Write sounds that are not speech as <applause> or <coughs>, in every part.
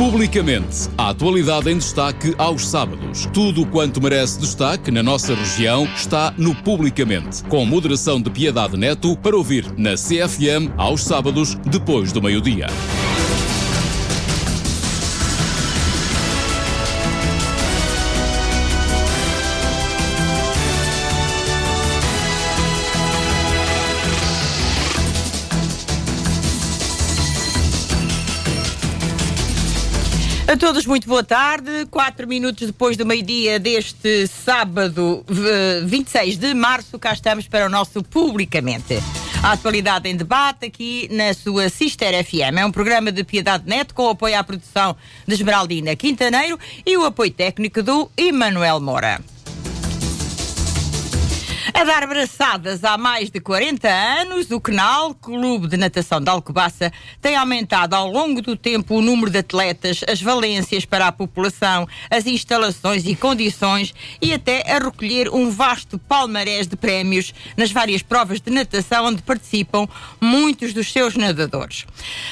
Publicamente, a atualidade em destaque aos sábados. Tudo quanto merece destaque na nossa região está no Publicamente, com moderação de Piedade Neto para ouvir na CFM aos sábados, depois do meio-dia. A todos, muito boa tarde. Quatro minutos depois do meio-dia deste sábado, 26 de março, cá estamos para o nosso Publicamente. A atualidade em debate aqui na sua Sister FM. É um programa de Piedade Neto com apoio à produção de Esmeraldina Quintaneiro e o apoio técnico do Emanuel Moura. A dar braçadas há mais de 40 anos, o CNAL, Clube de Natação de Alcobaça, tem aumentado ao longo do tempo o número de atletas, as valências para a população, as instalações e condições e até a recolher um vasto palmarés de prémios nas várias provas de natação onde participam muitos dos seus nadadores.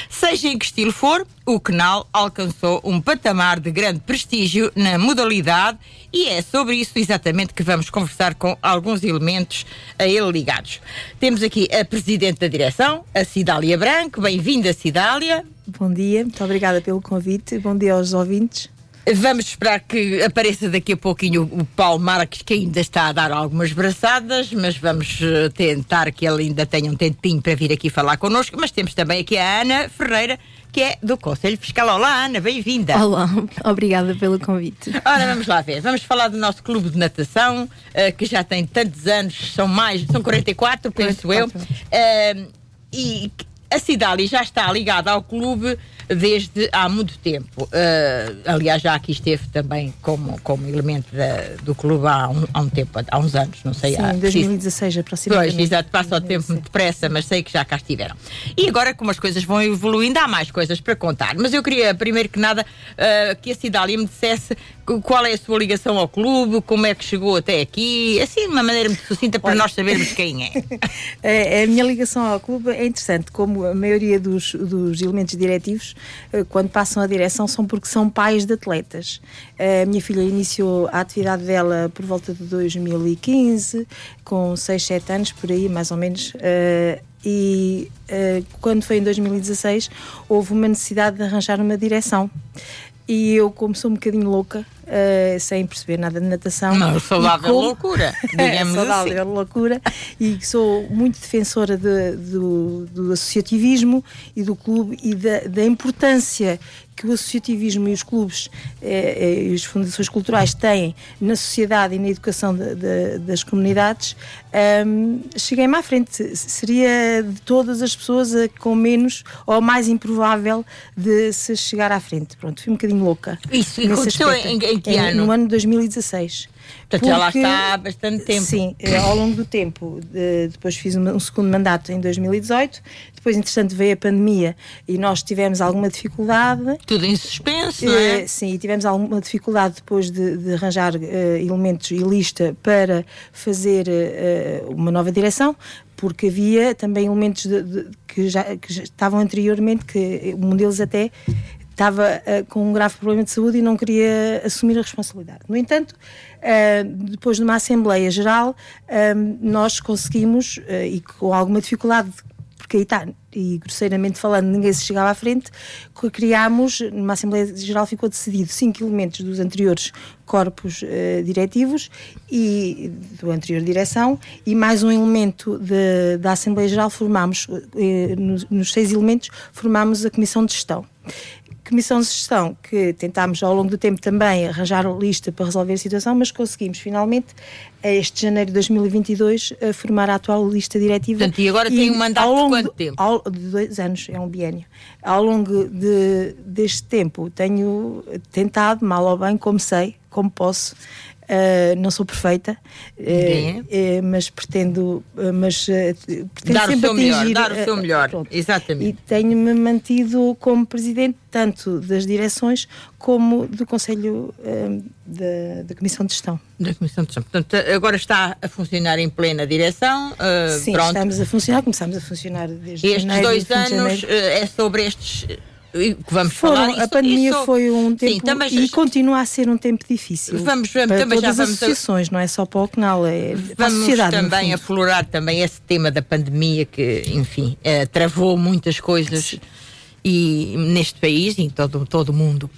Seja em que estilo for, o CNAL alcançou um patamar de grande prestígio na modalidade e é sobre isso exatamente que vamos conversar com alguns elementos a ele ligados. Temos aqui a Presidente da Direção, a Cidália Branco. Bem-vinda, Cidália. Bom dia, muito obrigada pelo convite. Bom dia aos ouvintes. Vamos esperar que apareça daqui a pouquinho o Paulo Marques, que ainda está a dar algumas braçadas, mas vamos eh, tentar que ele ainda tenha um tempinho para vir aqui falar connosco. Mas temos também aqui a Ana Ferreira, que é do Conselho Fiscal. Olá, Ana, bem-vinda. Olá, <laughs> obrigada pelo convite. Ora, vamos lá ver. Vamos falar do nosso clube de natação, uh, que já tem tantos anos, são mais, são 44, penso 44. eu. Uh, e a Cidali já está ligada ao clube desde há muito tempo. Uh, aliás, já aqui esteve também como, como elemento da, do clube há um, há um, tempo, há uns anos, não sei. Sim, em 2016 aproximadamente. Pois, exato, passa o tempo muito depressa, mas sei que já cá estiveram. E agora, como as coisas vão evoluindo, há mais coisas para contar. Mas eu queria, primeiro que nada, uh, que a Cidália me dissesse qual é a sua ligação ao clube, como é que chegou até aqui, assim, de uma maneira muito sucinta para Olha. nós sabermos quem é. a, <laughs> a minha ligação ao clube é interessante, como a maioria dos, dos elementos diretivos, quando passam a direção, são porque são pais de atletas. A minha filha iniciou a atividade dela por volta de 2015, com 6, 7 anos, por aí, mais ou menos. Eh, e quando foi em 2016 houve uma necessidade de arranjar uma direção e eu, como sou um bocadinho louca, uh, sem perceber nada de natação. Não, saudável como... loucura, <laughs> digamos saudável assim. loucura. E sou muito defensora de, do, do, associativismo e do clube e da, da importância que o associativismo e os clubes eh, e as fundações culturais têm na sociedade e na educação de, de, das comunidades, um, cheguei-me à frente. Seria de todas as pessoas a, com menos ou mais improvável de se chegar à frente. Pronto, fui um bocadinho louca. Isso, e aconteceu em, em, que ano? No ano de 2016. Portanto, já lá está há bastante tempo. Sim, eh, ao longo do tempo. De, depois fiz um, segundo mandato em 2018. Depois, interessante, veio a pandemia e nós tivemos alguma dificuldade. Tudo em suspenso, não é? Uh, sim, e tivemos alguma dificuldade depois de, de arranjar uh, elementos e lista para fazer uh, uma nova direção porque havia também elementos de, de, que, já, que já estavam anteriormente, que um deles até estava uh, com um grave problema de saúde e não queria assumir a responsabilidade. No entanto, uh, depois de uma Assembleia Geral, uh, nós conseguimos, e com alguma dificuldade, porque aí está, e grosseiramente falando, ninguém se chegava à frente, criámos, numa Assembleia Geral ficou decidido cinco elementos dos anteriores corpos uh, diretivos e do anterior direção e mais um elemento de, da Assembleia Geral formámos, uh, nos, nos seis elementos, formámos a Comissão de Gestão. Comissão de Gestão, que tentámos ao longo do tempo também arranjar uma lista para resolver a situação, mas conseguimos finalmente, este janeiro de 2022, a formar a atual lista diretiva. Portanto, e agora e tem um mandato de quanto tempo? Ao, de dois anos, é um biênio. Ao longo de, deste tempo tenho tentado, mal ou bem, como sei, como posso, Uh, não sou perfeita, uh, uh, mas pretendo, mas, pretendo dar sempre o seu atingir, melhor, dar o seu melhor, exatamente. E tenho-me mantido como presidente tanto das direções como do Conselho da, da, Comissão de Gestão. Da Comissão de Gestão. Portanto, agora está a funcionar em plena direção. Sim, pronto. estamos a funcionar, começamos a funcionar desde Estes janeiro, dois anos é sobre estes vamos Foram, falar isso, A pandemia isso, foi um tempo sim, também, e continua a ser um tempo difícil. Vamos, vamos para também todas já as vamos associações, não é só para o canal, é para a Vamos também aflorar também esse tema da pandemia que, enfim, eh, travou muitas coisas e neste país e em todo, todo o mundo.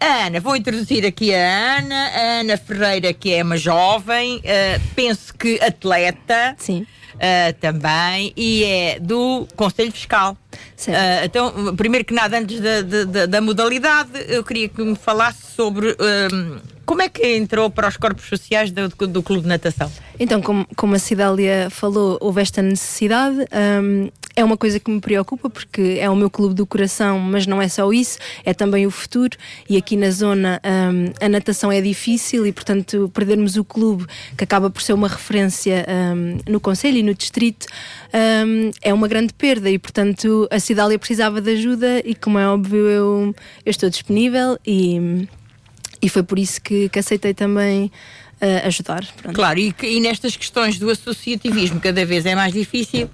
A Ana, vou introduzir aqui a Ana, a Ana Ferreira, que é uma jovem, uh, penso que atleta. Sim. Uh, também, e é do Conselho Fiscal. Uh, então, primeiro que nada, antes da, da, da, modalidade, eu queria que me falasse sobre como é que entrou para os corpos sociais do, do Clube de Natação. Então, como, como a Cidália falou, houve esta necessidade. Um, é uma coisa que me preocupa porque é o meu clube do coração, mas não é só isso, é também o futuro. E aqui na zona um, a natação é difícil e, portanto, perdermos o clube, que acaba por ser uma referência um, no Conselho e no Distrito, hum, é uma grande perda. E, portanto, a Cidália precisava de ajuda e, como é óbvio, eu, eu estou disponível e, e foi por isso que, que aceitei também. Uh, ajudar. Pronto. Claro, e, e nestas questões do associativismo cada vez é mais difícil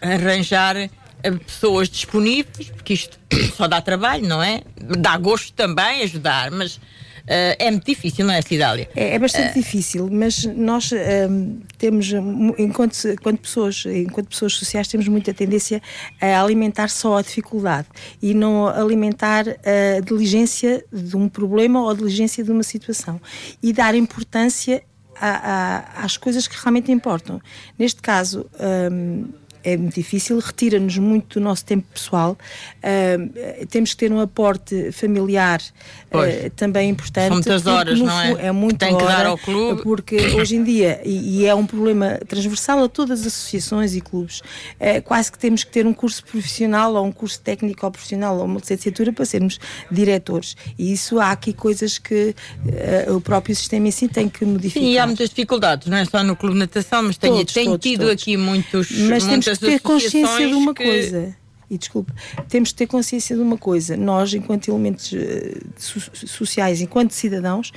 arranjar eh, pessoas disponíveis, porque isto <coughs> só dá trabalho, não é? Dá gosto também ajudar, mas é muito difícil, não é, Cidália? É, é bastante uh, difícil, mas nós um, ehm, temos, enquanto, enquanto, pessoas, enquanto pessoas sociais, temos muita tendência a alimentar só a dificuldade e não alimentar a diligência de um problema ou a diligência de uma situação e dar importância a, a, às coisas que realmente importam. Neste caso, um, ehm, é muito difícil, retira-nos muito do nosso tempo pessoal. Uh, temos que ter um aporte familiar uh, também importante. São muitas horas, não é? É Tem que dar ao clube. Porque hoje em dia, e, e, é um problema transversal a todas as associações e clubes, uh, quase que temos que ter um curso profissional ou um curso técnico ou profissional ou uma licenciatura para sermos diretores. E isso há aqui coisas que o próprio sistema em si tem que modificar. Sim, e há muitas dificuldades, não é só no clube de natação, mas tenho, todos, tenho todos, tido todos. aqui muitos. Mas muitas temos que ter consciência de uma que... coisa. E desculpe, temos de ter consciência de uma coisa: nós, enquanto elementos uh, sociais, enquanto cidadãos,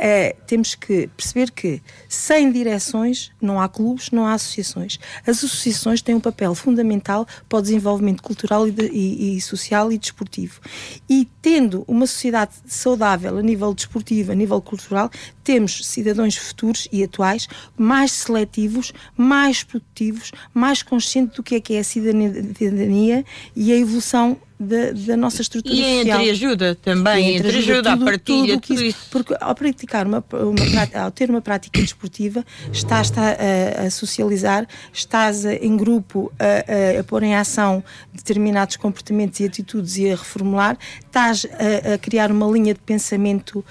uh, temos que perceber que sem direções não há clubes, não há associações. As associações têm um papel fundamental para o desenvolvimento cultural e, de, e, e social e desportivo. E tendo uma sociedade saudável a nível desportivo, a nível cultural, temos cidadãos futuros e atuais mais seletivos, mais produtivos, mais conscientes do que é que é a cidadania e a evolução da, da nossa estrutura e social. E ajuda também, entre ajuda, tudo, a partilha, tudo, tudo, isso, Porque ao praticar uma, uma, ao ter uma prática desportiva, estás a, a socializar, estás a, em grupo a, a, pôr em ação determinados comportamentos e atitudes e a reformular, estás a criar uma linha de pensamento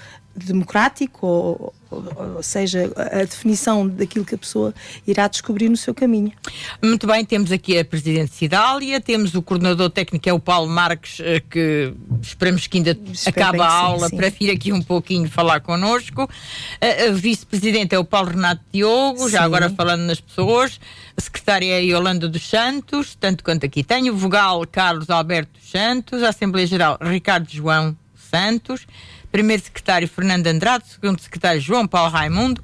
democrático, ou, ou, seja, a definição daquilo que a pessoa irá descobrir no seu caminho. Muito bem, temos aqui a Presidente Cidália, temos o coordenador técnico, é o Paulo Marques, eh, que esperamos que ainda Espero acabe a aula sim. para vir aqui um pouquinho falar connosco. A, Vice-Presidente é o Paulo Renato Diogo, sim. já agora falando nas pessoas. A Secretária é Yolanda dos Santos, tanto quanto aqui tenho. O Vogal Carlos Alberto dos Santos. A Assembleia Geral Ricardo João Santos primeiro secretário Fernando Andrade, segundo secretário João Paulo Raimundo,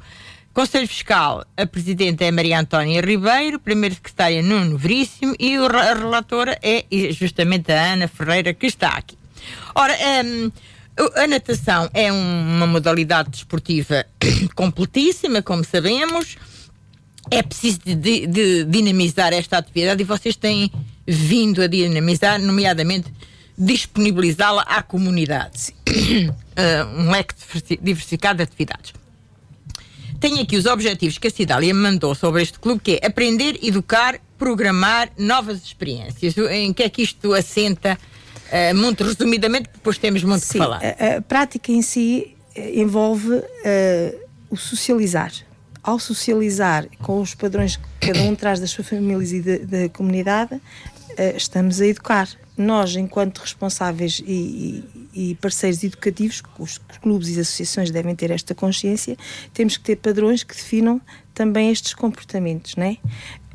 Conselho Fiscal, a presidente é Maria Antónia Ribeiro, primeiro secretário Nuno Veríssimo e a relatora é justamente a Ana Ferreira, que está aqui. Ora, um, a natação é uma modalidade desportiva <coughs> completíssima, como sabemos. É preciso de, de, de dinamizar esta atividade e vocês têm vindo a dinamizar, nomeadamente disponibilizá-la à comunidade. Uh, um leque diversificado de atividades. Tenho aqui os objetivos que a Cidália me mandou sobre este clube, que é aprender, educar, programar novas experiências. Em que é que isto assenta, uh, muito resumidamente, depois temos muito Sim, que falar. A, a prática em si eh, envolve uh, o socializar. Ao socializar com os padrões que cada um traz das suas famílias e da comunidade, uh, estamos a educar. Nós, enquanto responsáveis e, e parceiros educativos, os clubes e associações devem ter esta consciência, temos que ter padrões que definam também estes comportamentos, né?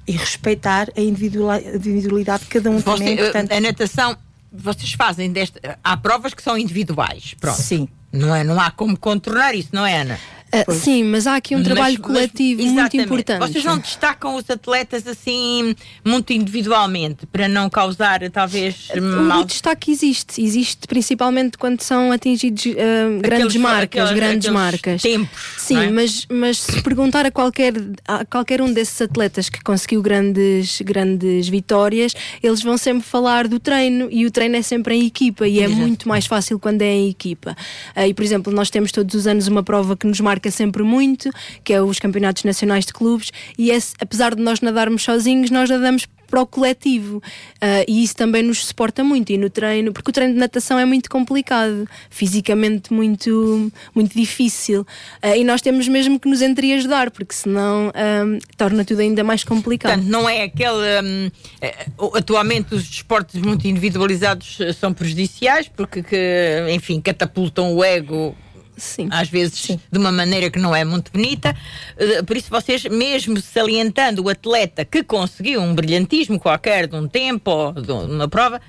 E respeitar a individualidade de cada um Você, também. É Portanto... A natação, vocês fazem desta. Há provas que são individuais, pronto. Sim. Não, é, não há como contornar isso, não é, Ana? Uh, sim, mas há aqui um trabalho mas, coletivo muito importante. Vocês não destacam os atletas assim muito individualmente para não causar talvez mal. O destaque existe, existe principalmente quando são atingidos uh, grandes aqueles, marcas, aqueles, grandes aqueles marcas. Tempos, sim, é? mas, mas se perguntar a qualquer, a qualquer um desses atletas que conseguiu grandes, grandes vitórias, eles vão sempre falar do treino e o treino é sempre em equipa e é Exato. muito mais fácil quando é em equipa. Uh, e por exemplo, nós temos todos os anos uma prova que nos marca sempre muito, que é os Campeonatos Nacionais de Clubes, e apesar de nós nadarmos sozinhos, nós nadamos para o coletivo. Uh, e isso também nos suporta muito. E no treino, porque o treino de natação é muito complicado, fisicamente muito, muito difícil. Uh, e nós temos mesmo que nos entreajudar, porque senão um, torna tudo ainda mais complicado. Portanto, não é aquele. Um, atualmente, os desportos muito individualizados são prejudiciais, porque, que, enfim, catapultam o ego Sim. às vezes Sim. de uma maneira que não é muito bonita. Eh, por isso, vocês, mesmo salientando o atleta que conseguiu um brilhantismo qualquer de um tempo ou de uma prova,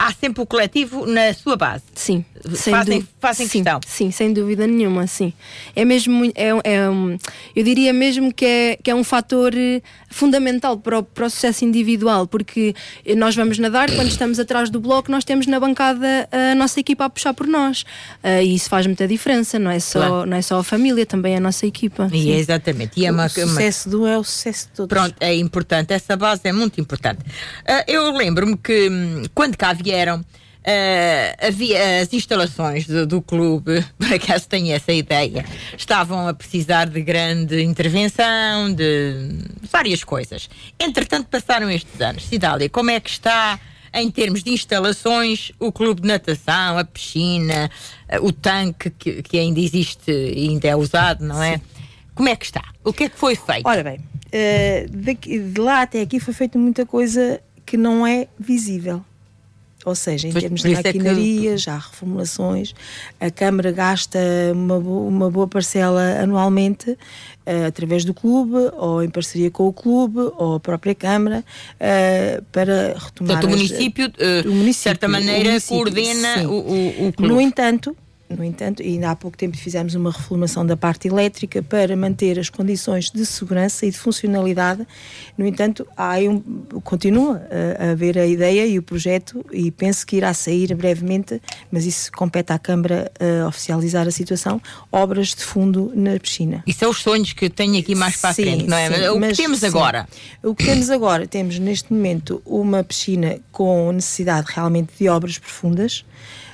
há sempre o coletivo na sua base. Sim. Fazem, fazem sim, questão. Sim, sem dúvida nenhuma, sim. É mesmo, é, é um, eu diria mesmo que é, que é um fator eh, fundamental para o, para o sucesso individual, porque nós vamos nadar, quando estamos atrás do bloco, nós temos na bancada a nossa equipa a puxar por nós. Uh, e isso faz muita diferença, não é, só, claro. não é só a família, também a nossa equipa. E é exatamente. E é uma, o sucesso do é o sucesso de todos. Pronto, é importante, essa base é muito importante. Uh, eu lembro-me que hum, quando cá vieram Uh, havia as instalações do, do, clube, <laughs> por acaso tenho essa ideia, estavam a precisar de grande intervenção, de várias coisas. Entretanto, passaram estes anos. Cidália, como é que está em termos de instalações o clube de natação, a piscina, uh, o tanque que, que, ainda existe e ainda é usado, não é? Sim. Como é que está? O que é que foi feito? Ora bem, uh, daqui, de lá até aqui foi feita muita coisa que não é visível ou seja, em pois, termos de maquinaria, é que... há reformulações, a Câmara gasta uma, uma boa parcela anualmente uh, através do clube, ou em parceria com o clube, ou a própria Câmara, uh, para retomar. Portanto, o município, uh, o município, de certa maneira, coordena o, o, o clube. No entanto, no entanto, ainda há pouco tempo fizemos uma reformação da parte elétrica para manter as condições de segurança e de funcionalidade. No entanto, há um, continua a, haver a ideia e o projeto, e penso que irá sair brevemente, mas isso compete à Câmara a oficializar a situação, obras de fundo na piscina. E são os sonhos que tenho aqui mais para a frente, não é? Sim, o que temos sim. agora? O que temos agora, temos neste momento uma piscina com necessidade realmente de obras profundas.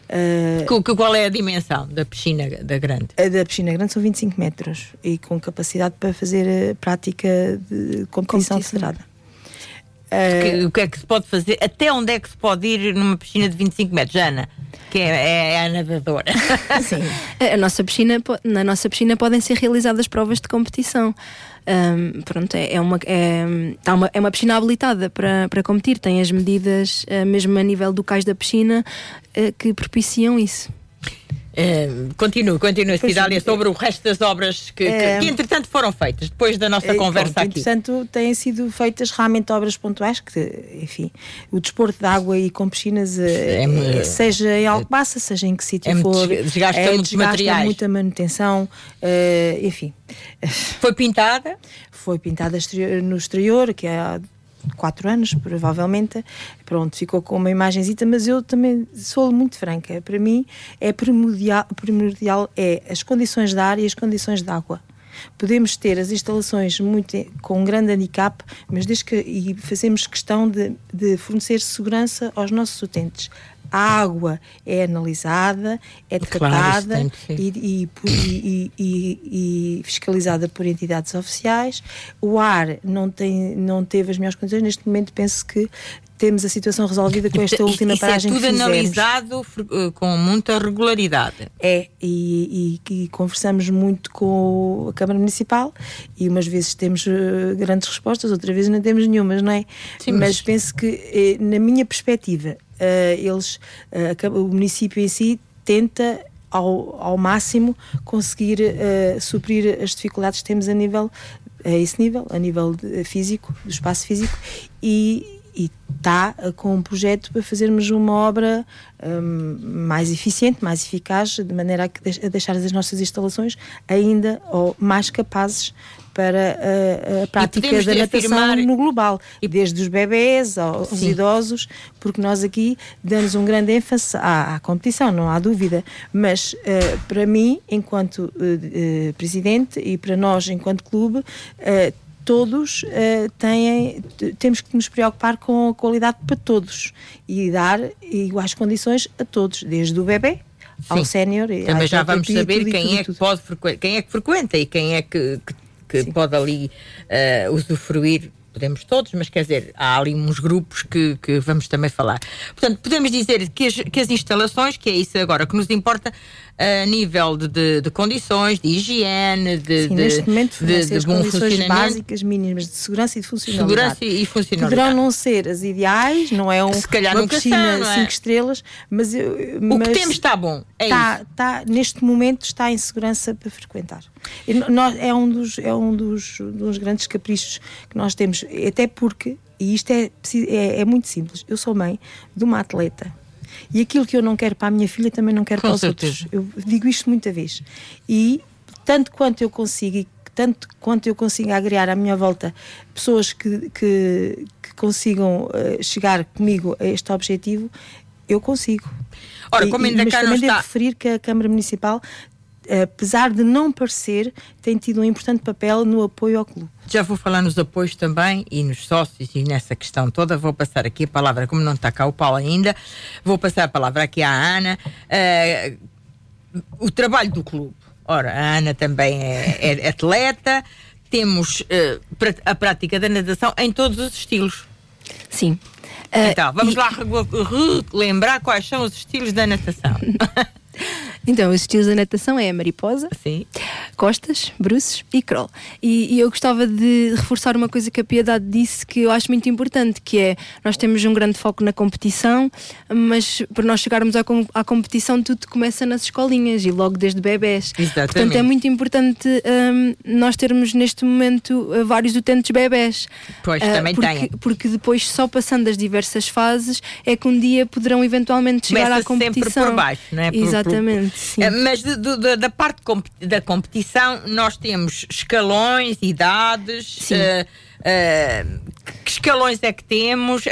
Uh, qual é a dimensão da piscina da grande? A da piscina grande são 25 metros e com capacidade para fazer a prática de competição federada. Uh, o que é que se pode fazer? Até onde é que se pode ir numa piscina de 25 metros, Ana? Que é, é, é a nadadora. <laughs> Sim. a nossa piscina, na nossa piscina podem ser realizadas provas de competição. Um, pronto, é, é, uma, é, tá uma, é uma piscina habilitada para, para competir, tem as medidas, uh, mesmo a nível do cais da piscina, uh, que propiciam isso. Uh, continuo, continuo, Cidália, sobre o resto das obras que, que, que, entretanto foram feitas depois da nossa conversa pronto, aqui. Entretanto, têm sido feitas realmente obras pontuais que, enfim, o desporto de água e com piscinas, é, seja em Alcobaça, seja em que sítio é for, desgasta é, muitos desgasta materiais. muita manutenção, enfim. Foi pintada? Foi pintada no exterior, que é quatro anos, provavelmente. Pronto, ficou com uma imagenzita, mas eu também sou muito franca. Para mim, é primordial, primordial é as condições de ar e as condições de água. Podemos ter as instalações muito, com um grande handicap, mas desde que e fazemos questão de, de fornecer segurança aos nossos utentes a água é analisada, é tratada claro, e, e, e, e, fiscalizada por entidades oficiais. O ar não, tem, não teve as melhores condições. Neste momento, penso que temos a situação resolvida com esta última Isso é paragem é tudo analisado eh, com muita regularidade. É, e, e, e, conversamos muito com a Câmara Municipal e umas vezes temos uh, grandes respostas, outras vezes não temos nenhumas, não é? Sim, mas... mas penso que, eh, na minha perspectiva, eles, uh, o município em si tenta ao, ao máximo conseguir uh, suprir as dificuldades que temos a nível a esse nível, a nível físico, do espaço físico e, e está com um projeto para fazermos uma obra um, mais eficiente, mais eficaz, de maneira a, que, a deixar as nossas instalações ainda ou mais capazes para a, a prática da natação afirmar... no global, desde os bebés aos Sim. idosos, porque nós aqui damos um grande ênfase à, à competição, não há dúvida, mas uh, para mim, enquanto uh, uh, presidente e para nós, enquanto clube, todos uh, têm, temos que nos preocupar com a qualidade para todos e dar iguais condições a todos, desde o bebê ao sénior. Também já vamos saber quem é que pode quem é que frequenta e quem é que, que, que pode ali uh, usufruir podemos todos, mas quer dizer, há ali uns grupos que, que vamos também falar. Portanto, podemos dizer que as, que as instalações, que é isso agora que nos importa, a nível de, de, de condições, de higiene, de, Sim, de, neste momento, de, de bom funcionamento. básicas mínimas de segurança e de funcionalidade. Segurança e funcionalidade. Poderão não ser as ideais, não é um, Se calhar uma piscina 5 é? estrelas, mas, o que temos está bom. É está, está, neste momento está em segurança para frequentar. É um, dos, é um dos, dos grandes caprichos que nós temos, até porque, e isto é, é, é muito simples, eu sou mãe de uma atleta e aquilo que eu não quero para a minha filha também não quero Com para certeza. os outros. Eu digo isto muita vez. E tanto quanto eu consigo e tanto quanto eu consigo agregar à minha volta pessoas que, que, que consigam uh, chegar comigo a este objetivo, eu consigo. Ora, como ainda e, mas cá também não devo referir que a Câmara Municipal apesar de não parecer, tem tido um importante papel no apoio ao clube. Já vou falar nos apoios também e nos sócios e nessa questão toda. Vou passar aqui a palavra, como não está cá o Paulo ainda, vou passar a palavra aqui à Ana. Uh, o trabalho do clube. Ora, a Ana também é, é atleta, temos uh, a prática da natação em todos os estilos. Sim. Uh, então, vamos e... lá lembrar quais são os estilos da natação. <laughs> Então, os estilos da natação é a mariposa, Sim. costas, bruços e crawl. E, e, eu gostava de reforçar uma coisa que a Piedade disse que eu acho muito importante, que é nós temos um grande foco na competição, mas para nós chegarmos à, à competição tudo começa nas escolinhas e logo desde bebés. Exatamente. Portanto, é muito importante um, nós termos neste momento uh, vários utentes bebés. Pois, uh, também porque, tem. Porque depois, só passando as diversas fases, é que um dia poderão eventualmente chegar Começa à competição. sempre por baixo, não é? Exatamente. Sim. Eh, mas de, de, da parte da competição, nós temos escalões, idades. Uh, uh, que escalões é que temos?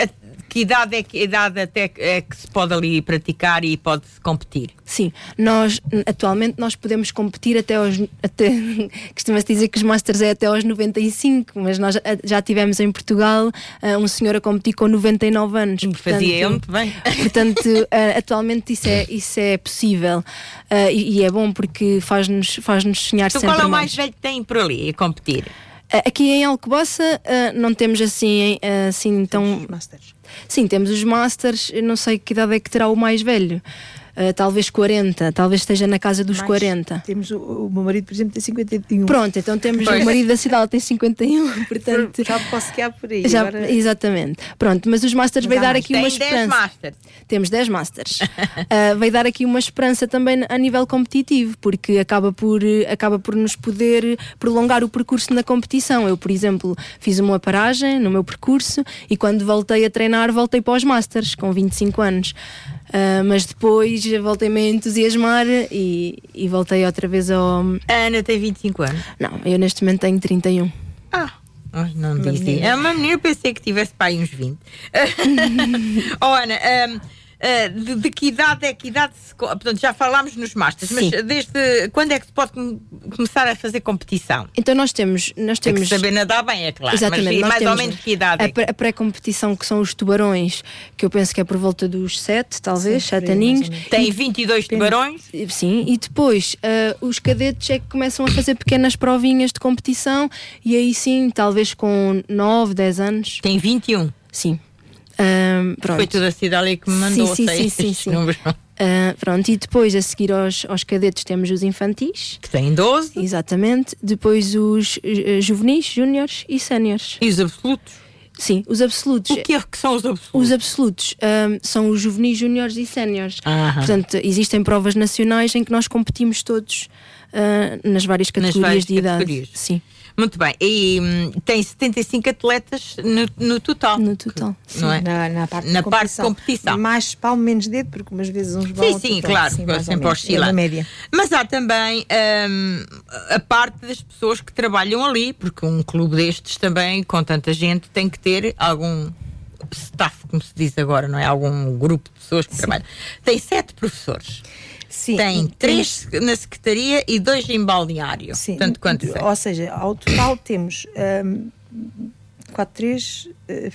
Que idade é que idade até é que se pode ali praticar e pode competir? Sim, nós atualmente nós podemos competir até aos até <laughs> costuma-se dizer que os Masters é até aos 95, mas nós já tivemos em Portugal uh, um senhor a competir com 99 anos. Portanto, Fazia ele muito bem. <laughs> Portanto, uh, atualmente isso é, isso é possível uh, e, e, é bom porque faz-nos faz-nos sonhar então, sempre qual é o mais, mais velho que tem por ali a competir? Aqui em Alcobaça não temos assim, assim tão. Masters. Sim, temos os Masters, não sei que idade é que terá o mais velho. Uh, talvez 40, talvez esteja na casa dos Mais, 40. Temos o, o, meu marido, por exemplo, tem 51. Pronto, então temos pois. o marido da cidade tem 51, <laughs> portanto. Já posso há por aí. Já, agora... Exatamente. Pronto, mas os Masters vai dar aqui tem uma esperança. 10 masters. Temos 10 Masters. uh, <laughs> vai dar aqui uma esperança também a nível competitivo, porque acaba por, acaba por nos poder prolongar o percurso na competição. Eu, por exemplo, fiz uma paragem no meu percurso e quando voltei a treinar, voltei para os Masters com 25 anos. Uh, mas depois voltei-me a entusiasmar e, e, voltei outra vez ao. A Ana tem 25 anos? Não, eu neste momento tenho 31. Ah! Não disse. É uma menina, eu pensei que tivesse pai uns 20. <laughs> oh, Ana, um, Uh, de, de, que idade é que idade se, portanto já falámos nos masters mas desde quando é que se pode com, começar a fazer competição? Então nós temos nós temos é saber nadar bem é claro exatamente mas, mais ou menos que idade a, é? a pré-competição que são os tubarões que eu penso que é por volta dos 7 talvez 7 aninhos. tem 22 tubarões? Sim e depois uh, os cadetes é que começam a fazer pequenas provinhas de competição e aí sim talvez com 9 10 anos. Tem 21 sim um, Foi toda a cidade que me mandou sim, sim, sim, <laughs> sim, Uh, pronto, e depois a seguir aos, aos cadetes temos os infantis que têm 12 exatamente, depois os uh, juvenis, júniores e séniores e os absolutos Sim, os absolutos. O que é que são os absolutos? Os absolutos um, são os juvenis, júniores e séniores. Portanto, existem provas nacionais em que nós competimos todos uh, nas várias categorias nas várias de categorias. idade. Sim. Muito bem. E hum, tem 75 atletas no, no total. No total. Que, não é? Na, na parte, Na de parte de competição. Mais palmo, menos dedo, porque umas vezes uns vão. Sim, sim, vão, claro, sim, ou sempre oscila. É média. Mas há também hum, a parte das pessoas que trabalham ali, porque um clube destes também, com tanta gente, tem que ter algum staff, como se diz agora, não é? Algum grupo de pessoas que trabalham. Tem sete professores. Sim, Tem três na secretaria e dois em balneário. Sim, Tanto quanto sei. ou seja, ao total temos um, 4, 3, eh,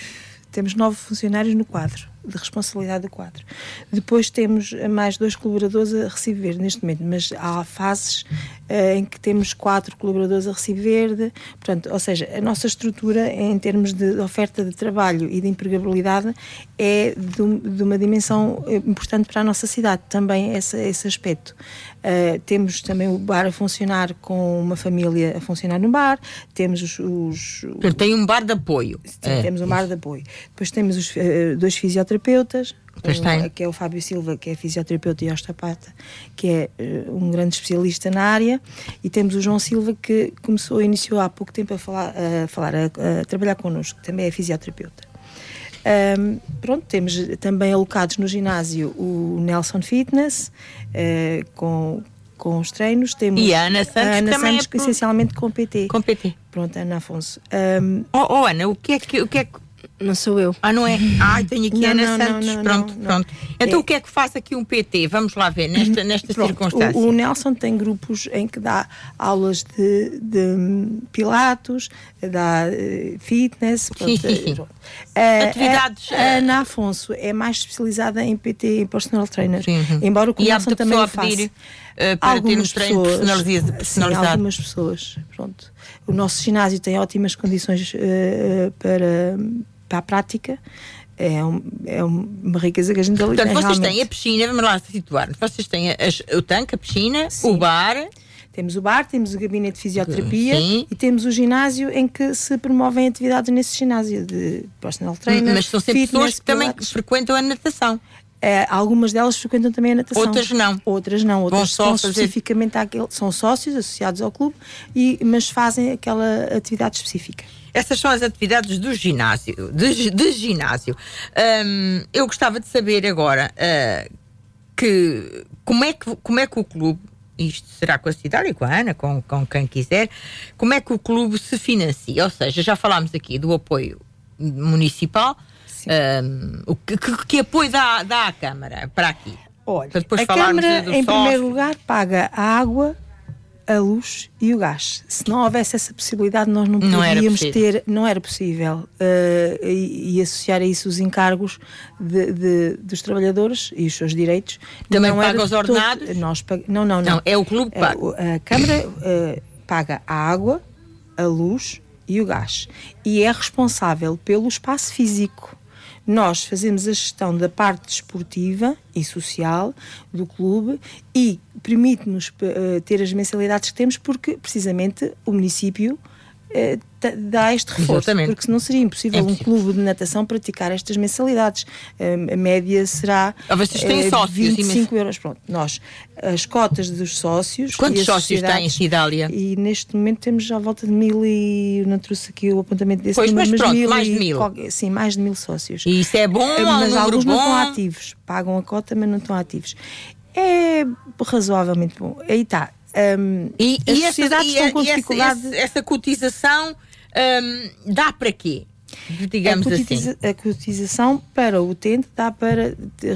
temos nove funcionários no quadro, de responsabilidade do quadro. Depois temos mais dois colaboradores a receber neste momento, mas há fases eh, em que temos quatro colaboradores a receber, portanto, ou seja, a nossa estrutura em termos de oferta de trabalho e de empregabilidade é de, de uma dimensão eh, importante para a nossa cidade, também esse, esse aspecto. Uh, temos também o bar a funcionar com uma família a funcionar no bar, temos os. os Portanto, tem um bar de apoio. sim, É. temos um bar de apoio. Depois temos os uh, dois fisioterapeutas, um, que é o Fábio Silva, que é fisioterapeuta e osteopata, que é uh, um grande especialista na área, e temos o João Silva, que começou, iniciou há pouco tempo a falar, a, falar, a, a trabalhar connosco, que também é fisioterapeuta. Um, pronto, temos também alocados no ginásio o Nelson Fitness, eh, com, com os treinos. Temos E a Ana Santos a Ana também é Santos, pro- essencialmente com PT. Com PT. Pronto, Ana Afonso. Um, Oh, oh, Ana, o que é que. O que, é que Não sou eu. Ah, não é? Ai, tenho aqui Não, Ana não, Santos. não, pronto, pronto. Então É. o que é que faz aqui um PT? Vamos lá ver, nesta, nesta Pronto, circunstância. o, o Nelson tem grupos em que dá aulas de, de pilatos, dá eh, fitness. pronto, sim, sim. Eh, <laughs> Atividades, A, eh, a Ana Afonso é mais especializada em PT e personal trainer, Sim, sim. embora o que E Nelson também a faça. pedir, eh, para ter um personaliza- Sim, personalizado. algumas pessoas. Pronto. O nosso ginásio tem ótimas condições eh, para, para a prática. É, um- é uma riqueza que a gente ali Portanto, vocês realmente. têm a piscina, vamos lá situar Vocês têm as- o tanque, a piscina, Sim. o bar. Temos o bar, temos o gabinete de fisioterapia Sim. e temos o ginásio em que se promovem atividades nesse ginásio de personal trainer. mas são sempre fitness, pessoas que também pilates. frequentam a natação. Eh, algumas delas frequentam também a natação. Outras não. Outras não. Outras são fazer- especificamente àquele, são sócios associados ao clube, e, mas fazem aquela atividade específica. Essas são as atividades do ginásio, de, de ginásio. Hum, eu gostava de saber agora ah, que como é que como é que o clube isto será com a cidade e com a Ana, com, com quem quiser, como é que o clube se financia? Ou seja, já falámos aqui do apoio municipal. O que, que- que apoio dá, dá à Câmara para aqui? Olha, Para depois a Câmara, em sócio. primeiro lugar, paga a água, a luz e o gás. Se não houvesse essa possibilidade, nós não Não poderíamos ter, não era possível, eh, e, e associar a isso os encargos de- de- dos trabalhadores e os seus direitos. Também não paga os de todo- ordenados? nós pag- não, não, não. Não, é o clube que Eh, paga. o- A Câmara eh, paga a água, a luz e o gás. E é responsável pelo espaço físico. Nós fazemos a gestão da parte desportiva e social do clube e permite-nos eh, ter as mensalidades que temos porque, precisamente, o município eh, dá este reforço. Exatamente. Porque senão seria impossível É um clube de natação praticar estas mensalidades. Eh, a média será Ah, vocês têm sócios, 25 euros. Pronto, nós, as cotas dos sócios. Quantos sócios tem sociedades- Cidália? E neste momento temos já à volta de mil e. Não trouxe aqui o apontamento desse Pois, número, mas pronto, mais e de mil. sim, mais de mil sócios. E isso é bom, é mas número alguns bom. não estão ativos. Pagam a cota, mas não estão ativos. É razoavelmente bom. Aí está. Hum, E, as e essa, e, estão com e essa- essa, cotização hum, dá para quê? Digamos a, assim. cotiza- a cotização para o utente dá para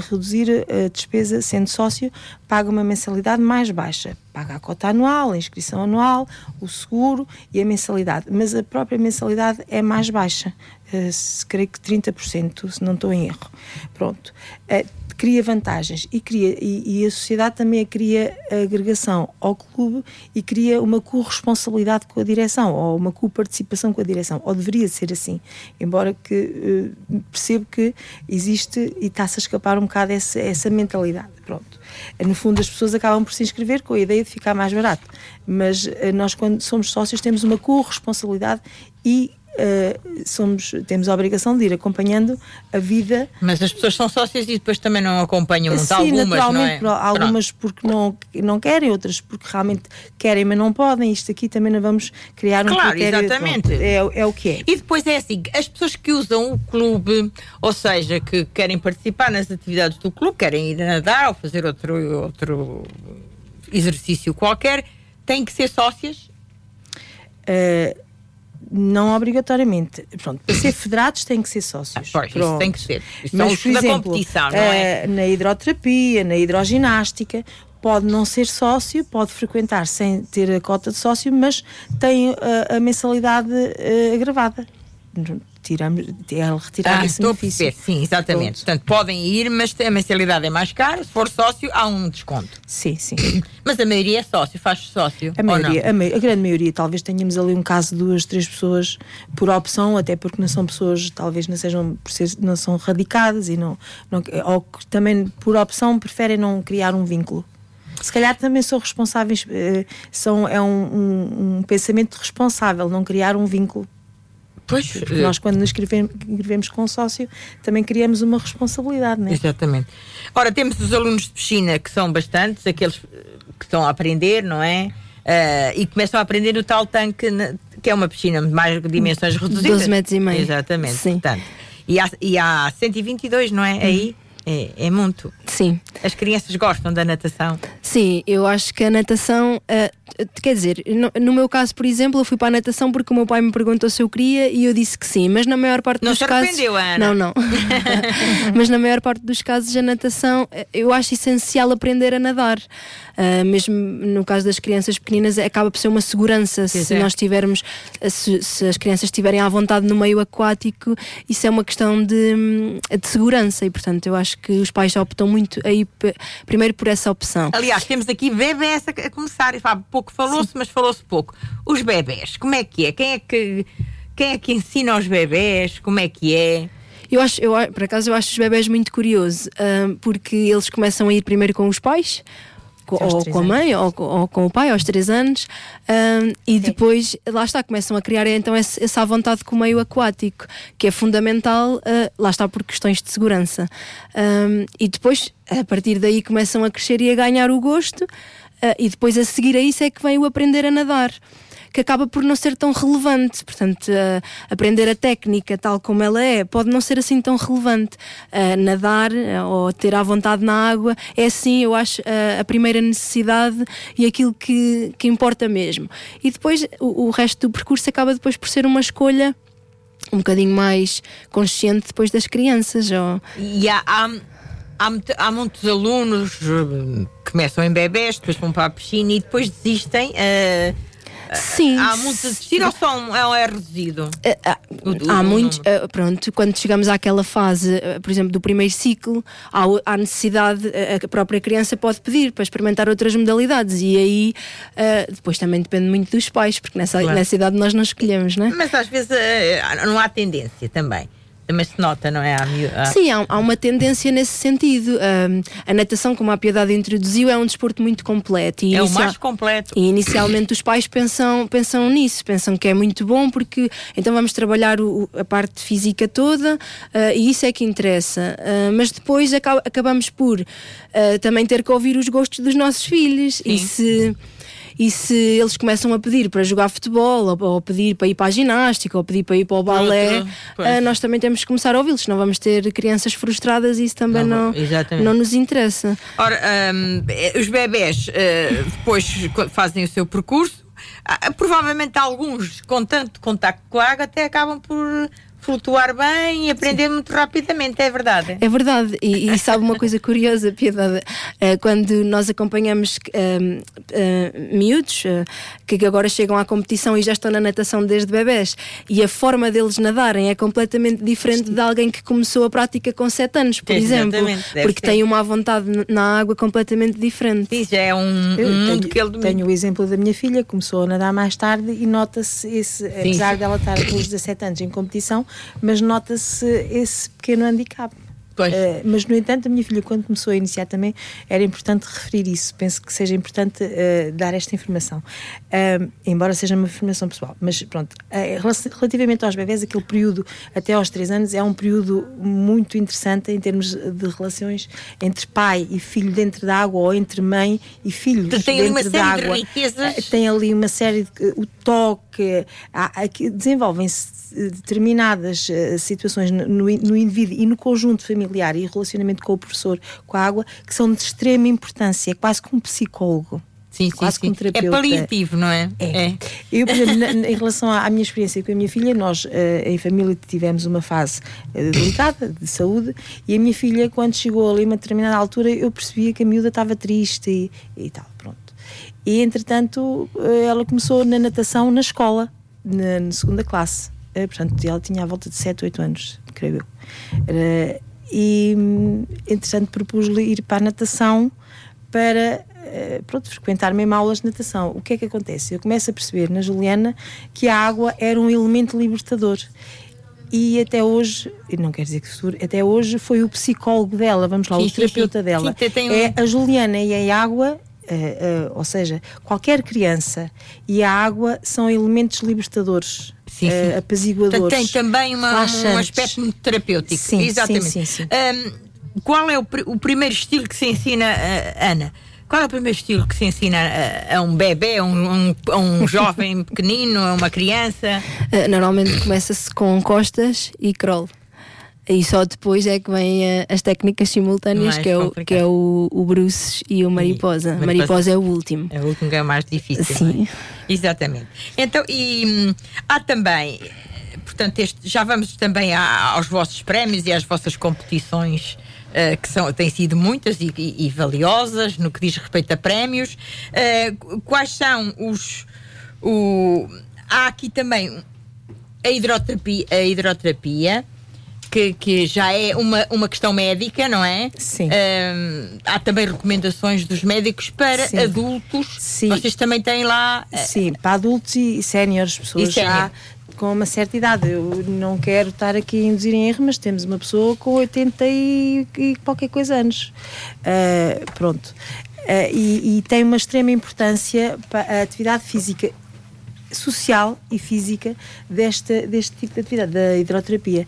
reduzir a despesa, sendo sócio, paga uma mensalidade mais baixa. Paga a cota anual, a inscrição anual, o seguro e a mensalidade. Mas a própria mensalidade é mais baixa, eh, se, creio que 30%, se não estou em erro. Pronto. Eh, cria vantagens e, cria, e, e a sociedade também cria agregação ao clube e cria uma corresponsabilidade com a direção ou uma coparticipação com a direção, ou deveria ser assim, embora que eh, percebo que existe e está-se a escapar um bocado essa, essa mentalidade. Pronto. No fundo, as pessoas acabam por se inscrever com a ideia de ficar mais barato, mas eh, nós, quando somos sócios, temos uma corresponsabilidade e uh, somos, temos a obrigação de ir acompanhando a vida. Mas as pessoas são sócias e depois também não acompanham muito. Sim, algumas, naturalmente, não é? algumas porque não, não querem, outras porque realmente querem, mas não podem. Isto aqui também não vamos criar um claro, critério. Exatamente. É, é o que é. E depois é assim, as pessoas que usam o clube, ou seja, que querem participar nas atividades do clube, querem ir nadar ou fazer outro, outro exercício qualquer, têm que ser sócias? Uh, não obrigatoriamente. Pronto, para ser federados têm que ser sócios. Ah, pois, isso tem que ser. Isso Mas, por exemplo, competição, não é? Uh, na hidroterapia, na hidroginástica, pode não ser sócio, pode frequentar sem ter a cota de sócio, mas tem uh, a mensalidade uh, agravada tiramos, é retirar ah, esse benefício. Sim, exatamente. Portanto, podem ir, mas a mensalidade é mais cara. Se for sócio, há um desconto. Sim, sim. <coughs> Mas a maioria é sócio, faz sócio. A maioria, a, a, grande maioria, talvez tenhamos ali um caso de duas, três pessoas por opção, até porque não são pessoas, talvez não sejam, não são radicadas e não, não ou que também por opção preferem não criar um vínculo se calhar também são responsáveis, eh, são, é um, um, um, pensamento responsável, não criar um vínculo. Pois, Porque nós, quando nos inscrevemos com um sócio, também criamos uma responsabilidade, não é? Exatamente. Ora, temos os alunos de piscina, que são bastantes, aqueles que estão a aprender, não é? Uh, e começam a aprender no tal tanque, que é uma piscina de mais dimensões reduzidas. 12 metros e meio. Exatamente. Sim. Portanto, e, há, e há 122, não é? Uhum. Aí é, é, muito. Sim. As crianças gostam da natação? Sim, eu acho que a natação, uh, quer dizer, no, no, meu caso, por exemplo, eu fui para a natação porque o meu pai me perguntou se eu queria e eu disse que sim, mas na maior parte não dos casos. Não se arrependeu, Ana? Não, não. <laughs> mas na maior parte dos casos, a natação, eh, eu acho essencial aprender a nadar. Uh, mesmo no caso das crianças pequeninas, acaba por ser uma segurança. se é. nós tivermos, se, se, as crianças estiverem à vontade no meio aquático, isso é uma questão de, hum, de segurança e, portanto, eu acho acho que os pais optam muito aí primeiro por essa opção. Aliás, temos aqui bebés a começar, há pouco falou-se, mas falou-se pouco. Os bebés, como é que é? Quem é que, quem é que ensina aos bebés? Como é que é? Eu acho, eu, por acaso, eu acho os bebés muito curioso, uh, porque eles começam a ir primeiro com os pais, com, ou com a mãe ou, ou, com o pai aos 3 anos. Um, e depois lá está, começam a criar então essa vontade com o meio aquático que é fundamental, uh, lá está por questões de segurança. Um, e depois a partir daí começam a crescer e a ganhar o gosto uh, e depois a seguir a isso é que vem o aprender a nadar que acaba por não ser tão relevante. Portanto, uh, aprender a técnica tal como ela é pode não ser assim tão relevante. Uh, nadar ou ter à vontade na água é sim, eu acho, a primeira necessidade e aquilo que, que importa mesmo. E depois o, o resto do percurso acaba depois por ser uma escolha um bocadinho mais consciente depois das crianças. Ou... E há, há, há, há, muitos alunos que começam em bebés, depois vão para a piscina e depois desistem. Uh, Sim. Há muito a assistir ou só é reduzido? Eh, há, há muito. Uh, pronto, quando chegamos àquela fase, uh, por exemplo, do primeiro ciclo, há, há necessidade, a própria criança pode pedir para experimentar outras modalidades e aí depois também depende muito dos pais, porque nessa, claro. nessa idade nós não escolhemos, não é? Mas às vezes não há tendência também também se nota, não é? Há... Sim, há, há, uma tendência nesse sentido. Um, a natação, como a Piedade introduziu, é um desporto muito completo. E é o mais completo. E inicialmente os pais pensam, pensam nisso, pensam que é muito bom porque então vamos trabalhar o, a parte física toda uh, e isso é que interessa. Uh, mas depois acaba, acabamos por uh, também ter que ouvir os gostos dos nossos filhos. Sim. E se e se eles começam a pedir para jogar futebol, ou, ou pedir para ir para a ginástica, ou pedir para ir para o balé, uh, nós também temos que começar a ouvi-los, senão vamos ter crianças frustradas e isso também não, não, não nos interessa. Ora, um, eh, os bebés uh, depois fazem o seu percurso, uh, provavelmente alguns com tanto contacto com a água até acabam por flutuar bem e aprender Sim. muito rapidamente, é verdade. É verdade, e, e sabe uma coisa curiosa, Piedade, uh, quando nós acompanhamos uh, uh, miúdos que agora chegam à competição e já estão na natação desde bebés, e a forma deles nadarem é completamente diferente de alguém que começou a prática com 7 anos, por exemplo, porque ser. tem uma vontade na água completamente diferente. Sim, já é um, um mundo que ele Tenho o exemplo da minha filha, começou a nadar mais tarde e nota-se esse, Sim. apesar dela estar com os 17 anos em competição, mas nota-se esse pequeno handicap. Uh, mas, no entanto, a minha filha, quando começou a iniciar também, era importante referir isso. Penso que seja importante uh, dar esta informação. Uh, embora seja uma informação pessoal. Mas, pronto, relativamente aos bebés, aquele período até aos 3 anos é um período muito interessante em termos de relações entre pai e filho dentro da água ou entre mãe e filhos tem ali uma série água. de riquezas. Tem ali uma série de. o toque, desenvolvem-se determinadas situações no, no, indivíduo e no conjunto familiar e relacionamento com o professor, com a água, que são de extrema importância, é quase como um psicólogo. Sim, quase sim, sim. É paliativo, não é? É. é. Eu, por exemplo, na, em relação à, à, minha experiência com a minha filha, nós uh, em família tivemos uma fase uh, delicada de saúde e a minha filha, quando chegou ali a uma determinada altura, eu percebia que a miúda estava triste e, e tal, pronto. E entretanto, ela começou na natação na escola, na, na segunda classe. Portanto, ela tinha à volta de 7, 8 anos, creio eu. E, entretanto, propus-lhe ir para a natação para uh, pronto, frequentar mesmo aulas de natação. O que é que acontece? Eu começo a perceber na Juliana que a água era um elemento libertador. E até hoje, não quer dizer que futuro, até hoje foi o psicólogo dela, vamos lá, o terapeuta dela. É a Juliana e a água Uh, uh, ou seja, qualquer criança e a água são elementos libertadores sim, sim. Uh, apaziguadores. Tem também uma, um aspecto terapêutico. Sim, Exatamente. Sim, sim, um, qual é o, o, primeiro estilo que se ensina, uh, Ana? Qual é o primeiro estilo que se ensina a, a um bebê, a um, um, a um <laughs> jovem pequenino, a uma criança? Uh, normalmente começa-se com costas e crawl. E só depois é que vêm uh, as técnicas simultâneas, que é, o, que é o, o Bruce e o Mariposa. E, mariposa, mariposa é o último. É o último que é o mais difícil. Sim. É? Exatamente. Então, e hum, há também, portanto, este, já vamos também aos vossos prémios e às vossas competições. Uh, que são, têm sido muitas e, e, e, valiosas no que diz respeito a prémios. Uh, quais são os. O, há aqui também a hidroterapia, a hidroterapia que, que já é uma, uma questão médica, não é? Sim. Um, há também recomendações dos médicos para Sim. adultos. Sim. Vocês também têm lá. Uh, Sim, para adultos e séniores, pessoas e já com uma certa idade. Eu não quero estar aqui a induzir em erro, mas temos uma pessoa com 80 e, e qualquer coisa anos. Uh, pronto. Uh, e, e, tem uma extrema importância para a atividade física social e física desta, deste tipo de atividade, da hidroterapia.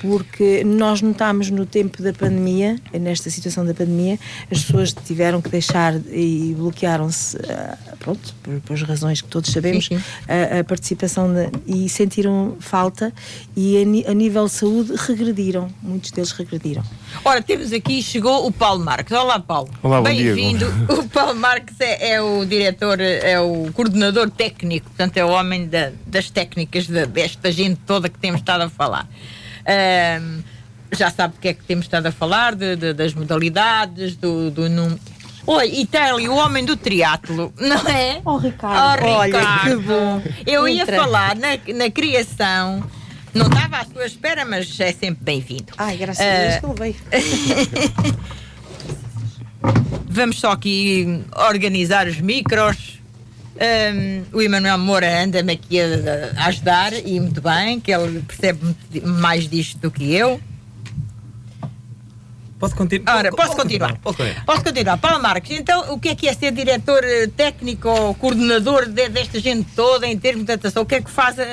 Porque nós notámos no tempo da pandemia, nesta situação da pandemia, as pessoas tiveram que deixar e bloquearam-se, ah, pronto, por, por, as razões que todos sabemos, sim, sim. A, a, participação de, e sentiram falta e a, a nível de saúde regrediram, muitos deles regrediram. Ora, temos aqui, chegou o Paulo Marques. Olá, Paulo. Olá, Bem-vindo. O Paulo Marques é, é, o diretor, é o coordenador técnico, portanto, é o homem da, das técnicas de, desta gente toda que temos estado a falar. Um, já sabe do que é que temos estado a falar, de, de, das modalidades, do, do número. Oi, e tem ali o homem do triatlo, não é? Oh, Ricardo. Oh, Ricardo. Olha, que bom. Eu ia falar na, na criação não estava à sua espera, mas é sempre bem-vindo. Ai, graças uh, a Deus que ele veio. <laughs> Vamos só aqui organizar os micros. Um, o Emanuel Moura anda-me aqui a, a, ajudar e muito bem, que ele percebe mais disto do que eu. Posso continuar? Ora, posso continuar. Posso continuar. Posso continuar. Paulo Marques, então o que é que é ser diretor eh, técnico ou coordenador de, desta gente toda em termos de natação? O que é que faz a,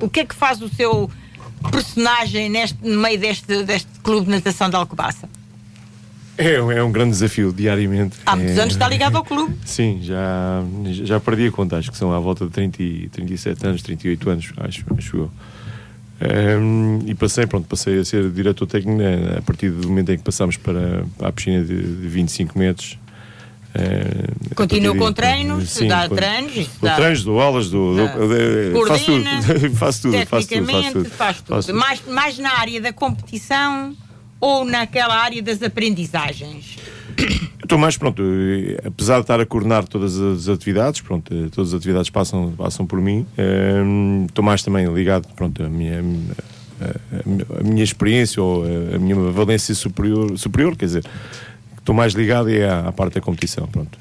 o que é que faz o seu personagem neste, no meio deste, deste clube de natação de Alcobaça? É, é um grande desafio diariamente. Há muitos é... anos está ligado ao clube. <laughs> Sim, já, já perdi a conta, acho que são à volta de 30, 37 anos, 38 anos, acho, acho eu. Um, e passei, pronto, passei a ser diretor técnico né, a partir do momento em que passámos para, para a piscina de, de 25 metros Uh, Continua com treinos, sim, dá com, treinos, com dá. treinos, dou aulas, dou, dou, dou <laughs> faço tudo, faço tudo, faço tudo. Faço tudo. Mais, mais na área da competição ou naquela área das aprendizagens? Estou mais, pronto, apesar de estar a coordenar todas as atividades, pronto, todas as atividades passam, passam por mim, ehm, estou mais também ligado, pronto, a minha, a, minha experiência ou a minha valência superior, superior quer dizer, estou mais ligado é à, à, parte da competição, pronto.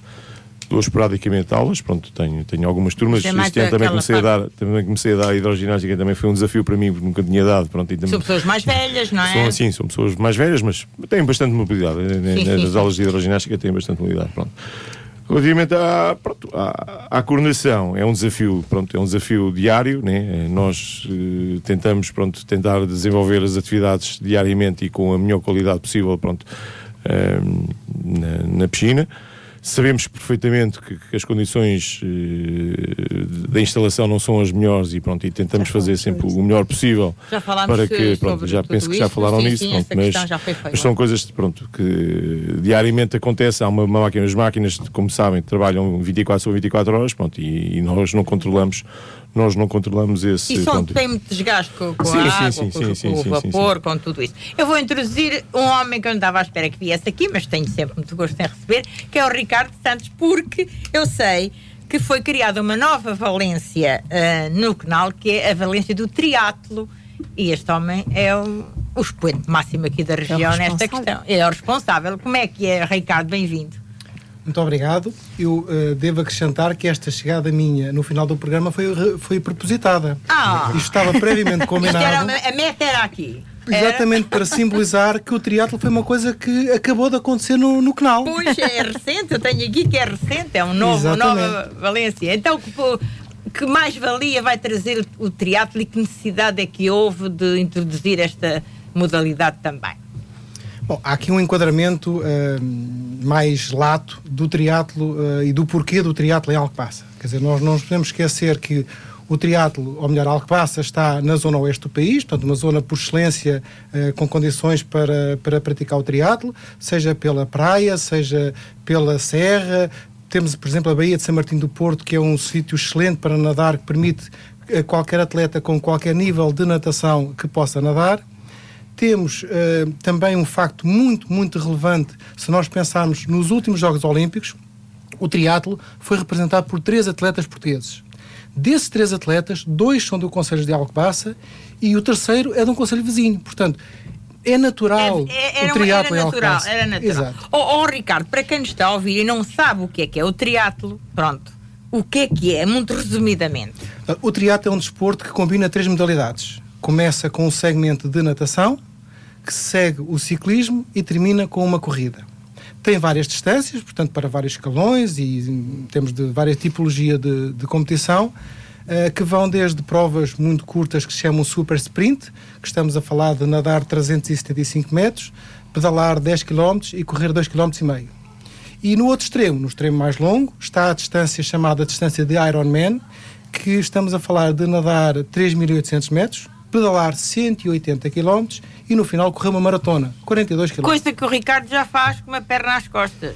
Dou esporadicamente aulas, pronto, tenho, tenho algumas turmas. Mas é este ano também comecei, a dar, também comecei a dar hidroginástica, também foi um desafio para mim, porque nunca tinha dado. Pronto, e também, São pessoas mais velhas, não é? são assim, são pessoas mais velhas, mas têm bastante mobilidade. Sim, sim, Nas sim. aulas de hidroginástica têm bastante mobilidade. Pronto. Relativamente à, pronto, à, à coordenação, é um desafio, pronto, é um desafio diário, né? Nós eh, tentamos, pronto, tentar desenvolver as atividades diariamente e com a melhor qualidade possível, pronto, eh, na, na piscina. Sabemos perfeitamente que, que as condições eh, da instalação não são as melhores e pronto, e tentamos fazer sempre o melhor possível Já falámos para que, sobre pronto, já tudo penso que já falaram sim, nisso, sim, pronto, mas, mas são coisas pronto, que diariamente acontecem. Há uma, uma máquina, as máquinas, como sabem, trabalham 24 sobre 24 horas pronto, e, e nós não controlamos, nós não controlamos esse. E só pronto, tem muito desgaste com, com Sim, a água, sim, com, sim, com sim, o sim, sim, vapor, com tudo isso. Eu vou introduzir um homem que eu não estava à espera que viesse aqui, mas tenho sempre muito gosto em receber, que é o Ricardo Santos, porque eu sei que foi criada uma nova valência ah, no canal, que é a valência do triatlo. E este homem é o, o expoente máximo aqui da região nesta responsável. questão. É o responsável. Como é que é, Ricardo? Bem-vindo. Muito obrigado. Eu eh, devo acrescentar que esta chegada minha no final do programa foi, foi propositada. Ah. Isto estava previamente Isto era, combinado. a meta era aqui. Exatamente para simbolizar que o triatlo foi uma coisa que acabou de acontecer no, no canal. Pois é recente, eu tenho aqui que é recente, é um novo, uma nova Valência. Então, que, mais valia vai trazer o, o triatlo e que necessidade é que houve de introduzir esta modalidade também? Bom, há aqui um enquadramento eh, mais lato do triatlo eh, e do porquê do triatlo em Alcobaça. Quer dizer, nós não podemos esquecer que o triatlo, ou melhor, Alcobaça está na zona oeste do país, portanto uma zona por excelência eh, com condições para, para praticar o triatlo, seja pela praia, seja pela serra. Temos, por exemplo, a Baía de São Martim do Porto, que é um sítio excelente para nadar, que permite a qualquer atleta com qualquer nível de natação que possa nadar. Temos eh, também um facto muito, muito relevante, se nós pensarmos nos últimos Jogos Olímpicos, o triatlo foi representado por três atletas portugueses. Desses três atletas, dois são do Conselho de Alcobaça e o terceiro é de um conselho vizinho. Portanto, é natural É- é- o era, triatlo era em natural, era natural. Exato. Oh, oh, Ricardo, para quem nos está a ouvir e não sabe o que é que é o triatlo, pronto, o que é que é, muito resumidamente? O triatlo é um desporto que combina três modalidades. Começa com um segmento de natação, que segue o ciclismo e termina com uma corrida. Tem várias distâncias, portanto, para vários escalões e hum, temos de várias tipologia de, de competição, eh, que vão desde provas muito curtas que se chamam super sprint, que estamos a falar de nadar 375 metros, pedalar 10 km e correr 2 km e meio. E no outro extremo, no extremo mais longo, está a distância chamada distância de Ironman, que estamos a falar de nadar 3.800 metros, pedalar 180 km e no final correr uma maratona, 42 km. Coisa que o Ricardo já faz com uma perna às costas.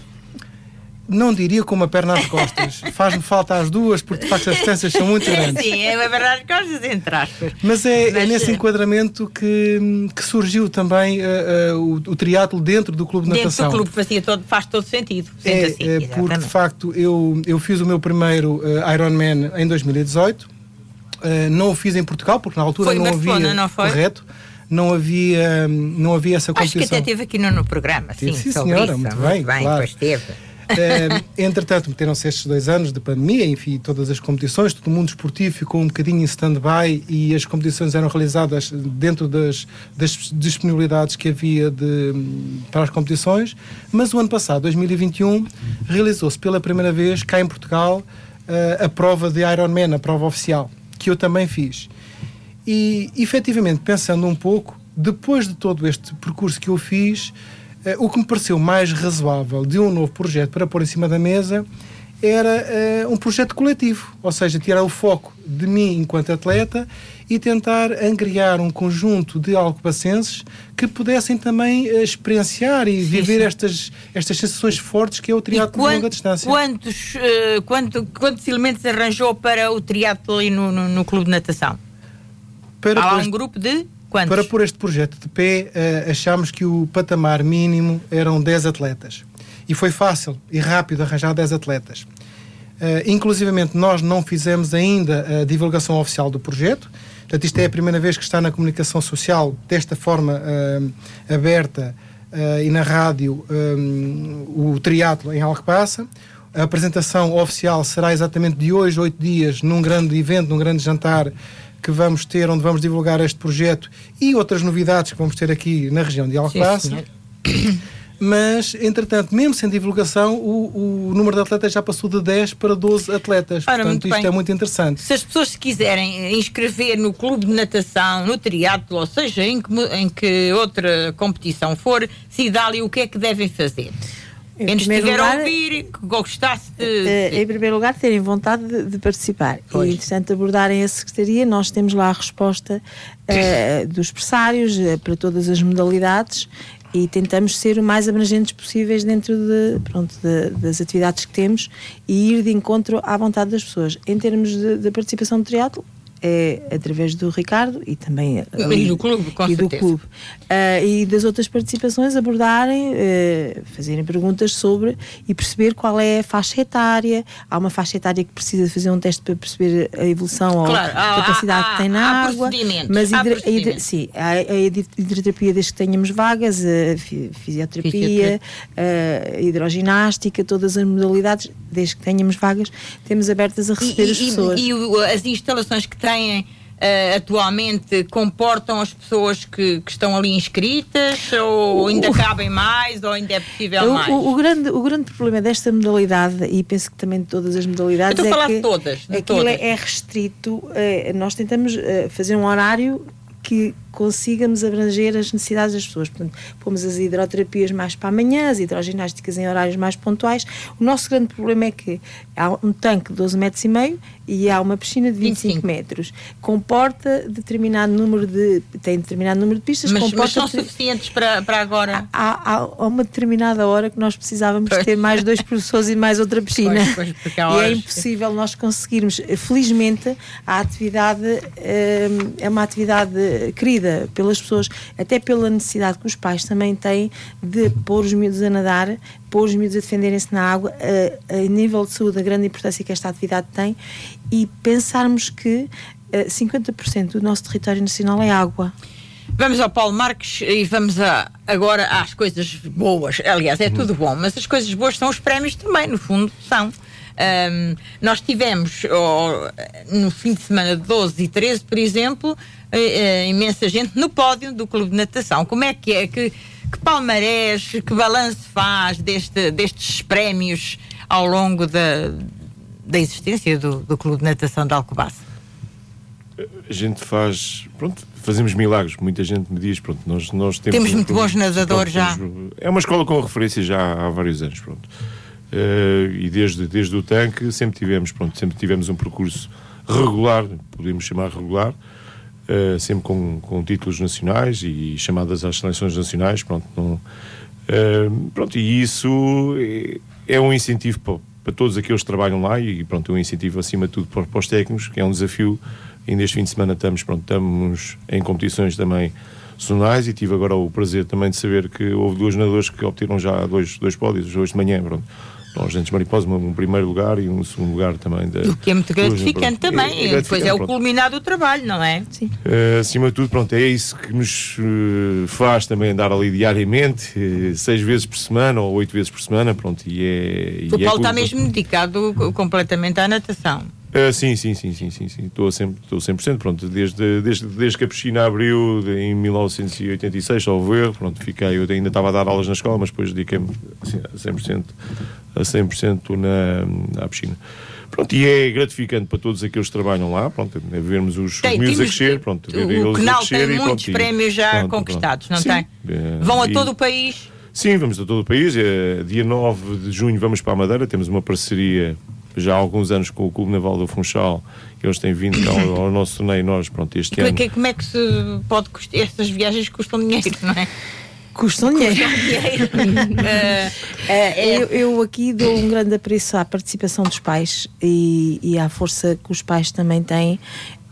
Não diria com uma perna às costas. <laughs> Faz-me falta as duas, porque de facto as distâncias são muito grandes. Sim, é uma perna às costas, entre aspas. Mas é, é Mas, nesse eh, enquadramento que, que surgiu também eh, eh, o, o triatlo dentro do clube de Dentro natação. do clube fazia todo, faz todo sentido. sendo É, assim, é, porque de facto eu, eu fiz o meu primeiro eh, Ironman em 2018. Eh, não o fiz em Portugal, porque na altura não havia. não? Correto. Não havia, hum, não havia essa Acho que competição. até teve aqui no, no programa, sim, sim, senhora, isso. muito bem, claro. pois teve. Eh, <laughs> entretanto, meteram-se estes dois anos de pandemia, enfim, todas as competições, todo o mundo esportivo ficou um bocadinho em stand-by e as competições eram realizadas dentro das, das disponibilidades que havia de, para as competições. Mas o ano passado, 2021, realizou-se pela primeira vez cá em Portugal eh, a prova de Ironman, a prova oficial, que eu também fiz. E, efetivamente, pensando um pouco, depois de todo este percurso que eu fiz, eh, o que me pareceu mais razoável de um novo projeto para pôr em cima da mesa era eh, um projeto coletivo, ou seja, tirar o foco de mim enquanto atleta e tentar angriar um conjunto de alcobacenses que pudessem também eh, experienciar e viver sim. Estas, estas sensações fortes que é o triatlo de longa distância. quantos, eh, quanto- quantos elementos arranjou para o triatlo ali no, no, no clube de natação? Para Há lá um grupo de quantos? Para pôr este projeto de pé, eh, achámos que o patamar mínimo eram 10 atletas. E foi fácil e rápido arranjar 10 atletas. Uh, inclusivamente, nós não fizemos ainda a divulgação oficial do projeto. Portanto, isto é a primeira vez que está na comunicação social desta forma eh, aberta eh, e na rádio eh, o triatlo em Alcobaça. A apresentação oficial será exatamente de hoje, oito dias, num grande evento, num grande jantar que vamos ter, onde vamos divulgar este projeto e outras novidades que vamos ter aqui na região de Alcobaça. <coughs> Mas, entretanto, mesmo sem divulgação, o, o, número de atletas já passou de 10 para 12 atletas. Ora, Portanto, isto bem. é muito interessante. Se as pessoas se quiserem inscrever no clube de natação, no triatlo, ou seja, em que, em que outra competição for, Cidália, o que é que devem fazer? Em Quem primeiro estiver a lugar, ouvir, que gostasse de. Eh, em primeiro lugar, terem vontade de, de participar. Pois. E, entretanto, abordarem a Secretaria. Nós temos lá a resposta <laughs> eh, dos pressários eh, para todas as modalidades e tentamos ser o mais abrangentes possíveis dentro de, pronto, de- das atividades que temos e ir de encontro à vontade das pessoas. Em termos de participação no triatlo, é através do Ricardo e também E do clube, com e do clube. Ah, e das outras participações abordarem, eh, fazerem perguntas sobre e perceber qual é a faixa etária. Há uma faixa etária que precisa fazer um teste para perceber a evolução ou Claro, a há- capacidade há- que tem na há água. Mas há hidra- a sim, a hid- hidroterapia desde que tenhamos vagas, a fi- fisioterapia, Fisioterapia. a hidroginástica, todas as modalidades, desde que tenhamos vagas, temos abertas a receber as pessoas. e o- as instalações que têm eh, atualmente comportam as pessoas que, que estão ali inscritas ou ainda cabem mais ou ainda é possível O- mais? O, o grande, o grande problema desta modalidade, e penso que também de todas as modalidades, Eu estou a é falar que de todas, de aquilo todas. É, é restrito. eh, nós tentamos eh, fazer um horário que consigamos abranger as necessidades das pessoas. Portanto, pomos as hidroterapias mais para amanhã, as hidroginásticas em horários mais pontuais. O nosso grande problema é que há um tanque de 12 metros e meio e há uma piscina de 25, 25. metros. Comporta determinado número de... tem determinado número de pistas, mas, mas são suficientes para, para agora? Há, há- há uma determinada hora que nós precisávamos Pois. ter mais dois professores e mais outra piscina. Pois, pois, e é impossível nós conseguirmos. Felizmente, a atividade hum, é uma atividade querida pelas pessoas, até pela necessidade que os pais também têm de pôr os miúdos a nadar, pôr os miúdos a defenderem-se na água, a, a nível de saúde, a grande importância que esta atividade tem e pensarmos que eh, 50% do nosso território nacional é água. Vamos ao Paulo Marques e vamos a- agora às coisas boas. Aliás, é tudo bom, mas as coisas boas são os prémios também, no fundo, são. Ahm, nós tivemos ó, no fim de semana de 12 e 13, por exemplo, eh, eh, imensa gente no pódio do Clube de Natação. Como é que é? Que, que palmarés, que balanço faz deste, destes prémios ao longo da, da existência do, do Clube de Natação de Alcobaça? A gente faz, pronto, fazemos milagres. Muita gente me diz, pronto, nós, nós temos. Temos muito bons nadadores já. é uma escola com referência já há vários anos, pronto. Eh, e desde, desde o tanque sempre tivemos, pronto, sempre tivemos um percurso regular, podemos chamar regular, eh, sempre com, com títulos nacionais e chamadas às seleções nacionais, pronto, não, eh, pronto, e isso é, é um incentivo para, para todos aqueles que trabalham lá e pronto, é um incentivo acima de tudo para, para os técnicos, que é um desafio. Ainda este fim de semana estamos, pronto, estamos em competições também zonais e tive agora o prazer também de saber que houve dois nadadores que obtiveram já dois, dois pódios hoje de manhã, pronto. Os Gentes Mariposa, um, um primeiro lugar e um segundo lugar também. Da, O que é muito gratificante pronto. também. É- é depois é o culminar do trabalho, não é? Sim. Uh, acima de tudo, pronto, é isso que nos uh, faz também andar ali diariamente, uh, seis vezes por semana ou oito vezes por semana, pronto, e é... O e é Paulo está mesmo dedicado co- completamente à natação. Uh, sim, sim, sim, sim, sim, sim, estou a 100%, estou a 100% pronto, desde, desde, desde que a piscina abriu de- em 1986, salvo erro, pronto, fiquei, eu ainda estava a dar aulas na escola, mas depois dediquei-me assim, a 100%, a 100% na, à piscina. Pronto, e é gratificante para todos aqueles que trabalham lá, pronto, é vermos os, os Tem, miúdos a crescer, pronto, ver o eles a crescer tem e, muitos pronto, prémios já pronto, conquistados, pronto. não Sim, tem? eh, Vão a e- todo o país. Sim, vamos a todo o país. Eh, Dia 9 de junho vamos para a Madeira. Temos uma parceria já há alguns anos com o Clube Naval do Funchal. que Eles têm vindo cá ao, <coughs> ao nosso torneio. Nós, pronto, este Como é, ano. que, como é que se pode custar? Estas viagens custam dinheiro, não é? Custam dinheiro. Dinheiro. <laughs> Eh, É, eu, eu aqui dou um grande apreço à participação dos pais e, e à força que os pais também têm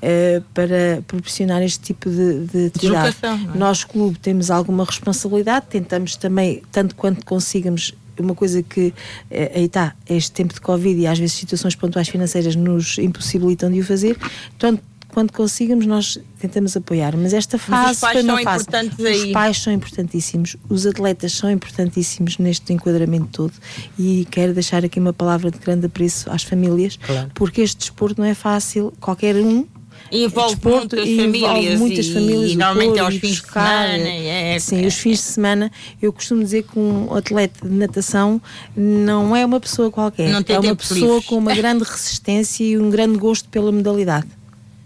eh, para proporcionar este tipo de, de atividade. É? Nós, clube, temos alguma responsabilidade, tentamos também, tanto quanto consigamos, uma coisa que eh, aí está, este tempo de Covid e às vezes situações pontuais financeiras nos impossibilitam de o fazer, tanto quando consigamos, nós tentamos apoiar. Mas esta fase são fase. importantes Os pais são importantíssimos, os atletas são importantíssimos neste enquadramento todo. E quero deixar aqui uma palavra de grande apreço às famílias, Claro. porque este desporto não é fácil, qualquer um. Envolve desporto muitas envolve famílias muitas e- famílias, e normalmente é aos fins de semana, é- sim, é- os fins de semana. Eu costumo dizer que um atleta de natação não é uma pessoa qualquer, Não tem é uma pessoa livres. com uma <laughs> grande resistência e um grande gosto pela modalidade.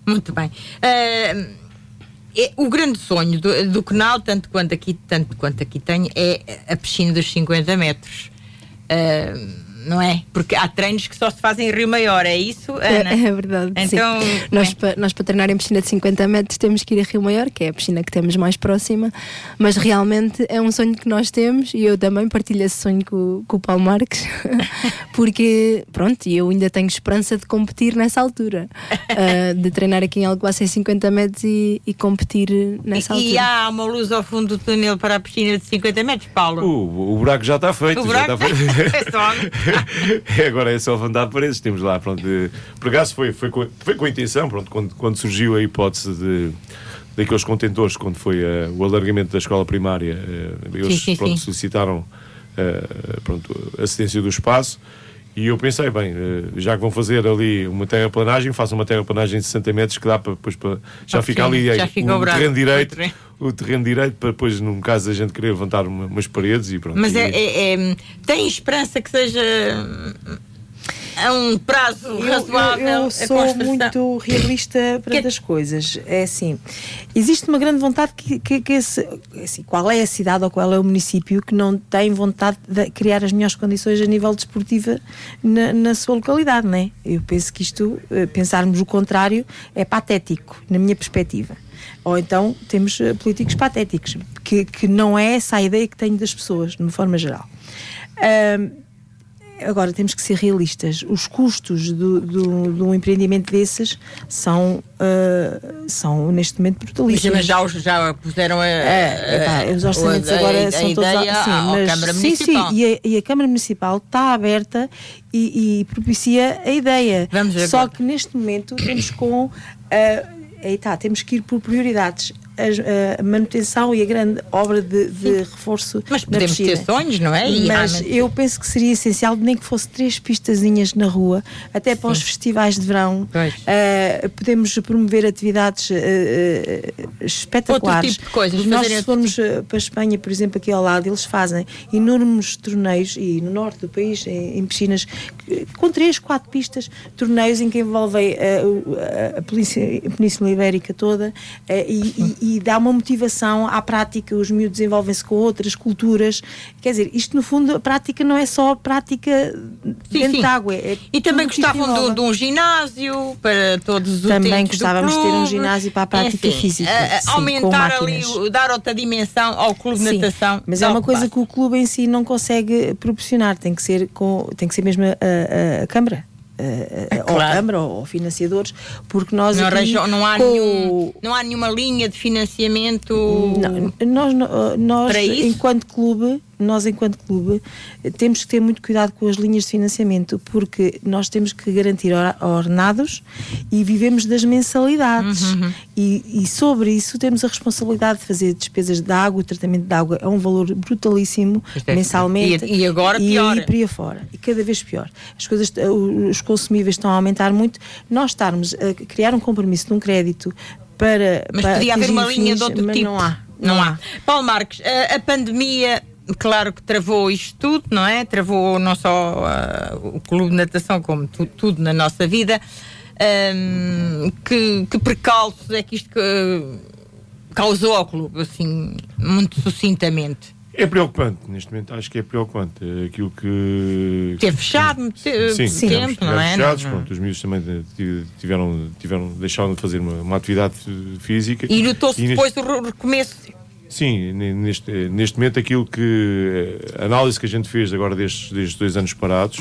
Muito bem. Ah, é- o grande sonho do, do canal, tanto quanto aqui, tanto quanto aqui tenho, é a piscina dos 50 metros. Ah, não é? Porque há treinos que só se fazem em Rio Maior, é isso, Ana? É, é verdade. Então, sim. é. Nós, pa- nós, para treinar em piscina de 50 metros, temos que ir a Rio Maior, que é a piscina que temos mais próxima, mas realmente é um sonho que nós temos e eu também partilho esse sonho com, com o Paulo Marques, <laughs> porque, pronto, eu ainda tenho esperança de competir nessa altura, ah, de treinar aqui em Alcobaça em 50 metros e, e competir nessa e, e altura. há uma luz ao fundo do túnel para a piscina de 50 metros, Paulo? O, o buraco já está feito. o já buraco está <laughs> feito. é só. <laughs> Agora é só levantar paredes. Temos lá, pronto. De, por acaso foi, foi, com, foi com a intenção, pronto, quando, quando surgiu a hipótese de daqueles contentores, quando foi eh, o alargamento da escola primária, eh, eles Sim, sim, pronto, sim. solicitaram eh, pronto, a cedência do espaço. E eu pensei, bem, já que vão fazer ali uma terraplanagem, façam uma terraplanagem de 60 metros que dá para depois para, já Ah, fica sim, ali já o buraco. terreno direito, O terreno. direito para depois, num caso da gente querer levantar uma- umas paredes e pronto. Mas E- é, é- é- tem esperança que seja hum, a um prazo Eu- razoável Eu, eu a sou muito realista <coughs> para Que- as coisas. É assim, existe uma grande vontade que, que, que esse, assim, qual é a cidade ou qual é o município que não tem vontade de criar as melhores condições a nível desportiva na, na sua localidade, não é? Eu penso que isto, eh, pensarmos o contrário, é patético, na minha perspectiva. Ou então temos eh, políticos patéticos, que, que não é essa a ideia que tenho das pessoas, de uma forma geral. Ahm, Agora temos que ser realistas. Os custos do, do, de um empreendimento desses são, ah, são neste momento brutalíssimos. mas já, já puseram a, É, epá, os orçamentos a- a- agora a são todos ideia sim, mas- Câmara sim, Municipal. sim, e a, e a Câmara Municipal está aberta e, e propicia a ideia. Vamos ver Só agora. que neste momento temos com ah, aí tá, temos que ir por prioridades. As- A, manutenção e a grande obra de, de reforço Mas podemos ter sonhos, não é? E Mas eu penso que seria essencial, nem que fosse três pistazinhas na rua, até para os festivais de verão. Uh, podemos promover atividades uh, espetaculares. Outro tipo de coisas, Nós, se formos uh, para a Espanha, por exemplo, aqui ao lado, eles fazem enormes torneios, e no norte do país, em, em piscinas, com três, quatro pistas, torneios em que envolvem uh, a, a Península- a Península Ibérica toda e, e- e dá uma motivação à prática. Os miúdos desenvolvem-se com outras culturas. Quer dizer, isto no fundo, a prática não é só prática Sim, dentro sim. de água. é E também gostavam de, de um ginásio para todos os Também gostávamos de ter um ginásio para a prática É física, a- a- sim, aumentar ali, dar outra dimensão ao clube de natação. mas é uma coisa que o clube em si não consegue proporcionar, tem que ser, com, tem que ser mesmo a, a- a Câmara. A Claro. Câmara ou, financiadores, porque nós Não, aqui, não, há com- nenhum, não há nenhuma linha de financiamento. Não, nós, no- nós Para isso? enquanto clube, nós enquanto clube temos que ter muito cuidado com as linhas de financiamento porque nós temos que garantir or- ordenados e vivemos das mensalidades Uhum. e, e sobre isso temos a responsabilidade de fazer despesas de água, o tratamento de água é um valor brutalíssimo é- mensalmente e- e agora e pior. por aí afora e cada vez pior as coisas os consumíveis estão a aumentar muito nós estarmos a criar um compromisso de um crédito para Mas para podia haver uma linha fins, de outro mas tipo. não há Não há. Paulo Marques, a, a pandemia, claro que travou isto tudo, não é? Travou não só ah, o clube de natação, como tu- tudo na nossa vida. Ahm, que, que precalços é que isto que, causou ao clube, assim, muito sucintamente? É preocupante, neste momento acho que é preocupante. É Aquilo que. Teve fechado Sim, muito tempo, tivemos- não é? fechados, Não- pronto, os miúdos também ti- tiveram, tiveram, deixaram de fazer uma, uma atividade física. E notou-se neste- depois do re- recomeço. Sim, ne- neste, neste momento aquilo que eh, a análise que a gente fez agora destes, destes dois anos parados,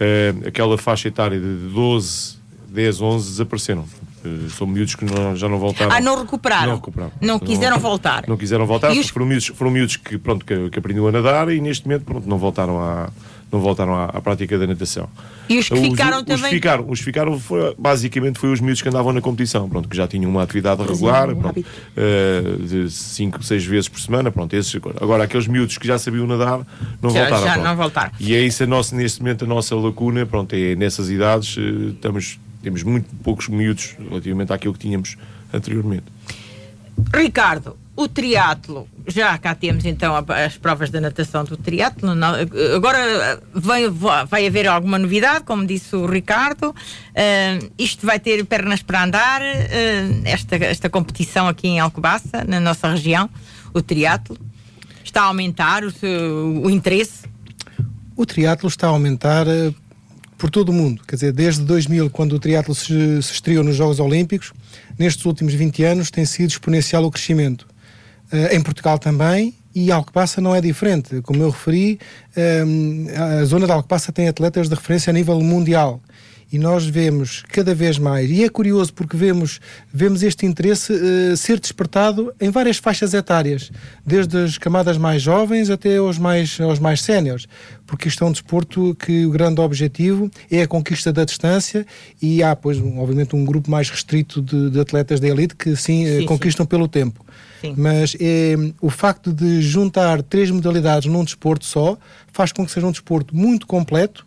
eh, aquela faixa etária de 12, 10, 11 desapareceram. Eh, são miúdos que não- já não voltaram. Ah, não recuperaram? Não recuperaram. Não quiseram voltar? Não quiseram voltar, os- foram miúdos, foram miúdos que, pronto, que, que aprendiam a nadar e neste momento pronto, não voltaram a, não voltaram à, à prática da natação. E os que ficaram os, também? Os ficaram, os ficaram foi, basicamente foi os miúdos que andavam na competição, pronto, que já tinham uma atividade regular, um pronto, uh, de 5, 6 vezes por semana, pronto, esses, agora aqueles miúdos que já sabiam nadar não Já- voltaram. já pronto. não voltaram. E é isso a nossa, neste momento a nossa lacuna, pronto, é nessas idades eh, estamos, temos muito poucos miúdos relativamente àquilo que tínhamos anteriormente. Ricardo, o triatlo, já cá temos então as provas da natação do triatlo. Agora vai, vai haver alguma novidade, como disse o Ricardo. Ah, isto vai ter pernas para andar, ah, esta, esta competição aqui em Alcobaça, na nossa região, o triatlo. Está a aumentar o, seu- o interesse. O triatlo está a aumentar eh, por todo o mundo. Quer dizer, desde 2000, quando o triatlo se, se estreou nos Jogos Olímpicos, nestes últimos 20 anos tem sido exponencial o crescimento. Eh, em Portugal também, e Alcobaça não é diferente. Como eu referi, eh, a zona de Alcobaça tem atletas de referência a nível mundial. E nós vemos cada vez mais, e é curioso porque vemos, vemos este interesse eh, ser despertado em várias faixas etárias, desde as camadas mais jovens até aos mais, aos mais séniores, porque isto é um desporto que o grande objetivo é a conquista da distância e há, pois, obviamente, um grupo mais restrito de, de atletas da elite que sim, eh, Sim, sim. conquistam pelo tempo. Sim. Mas eh, o facto de juntar três modalidades num desporto só faz com que seja um desporto muito completo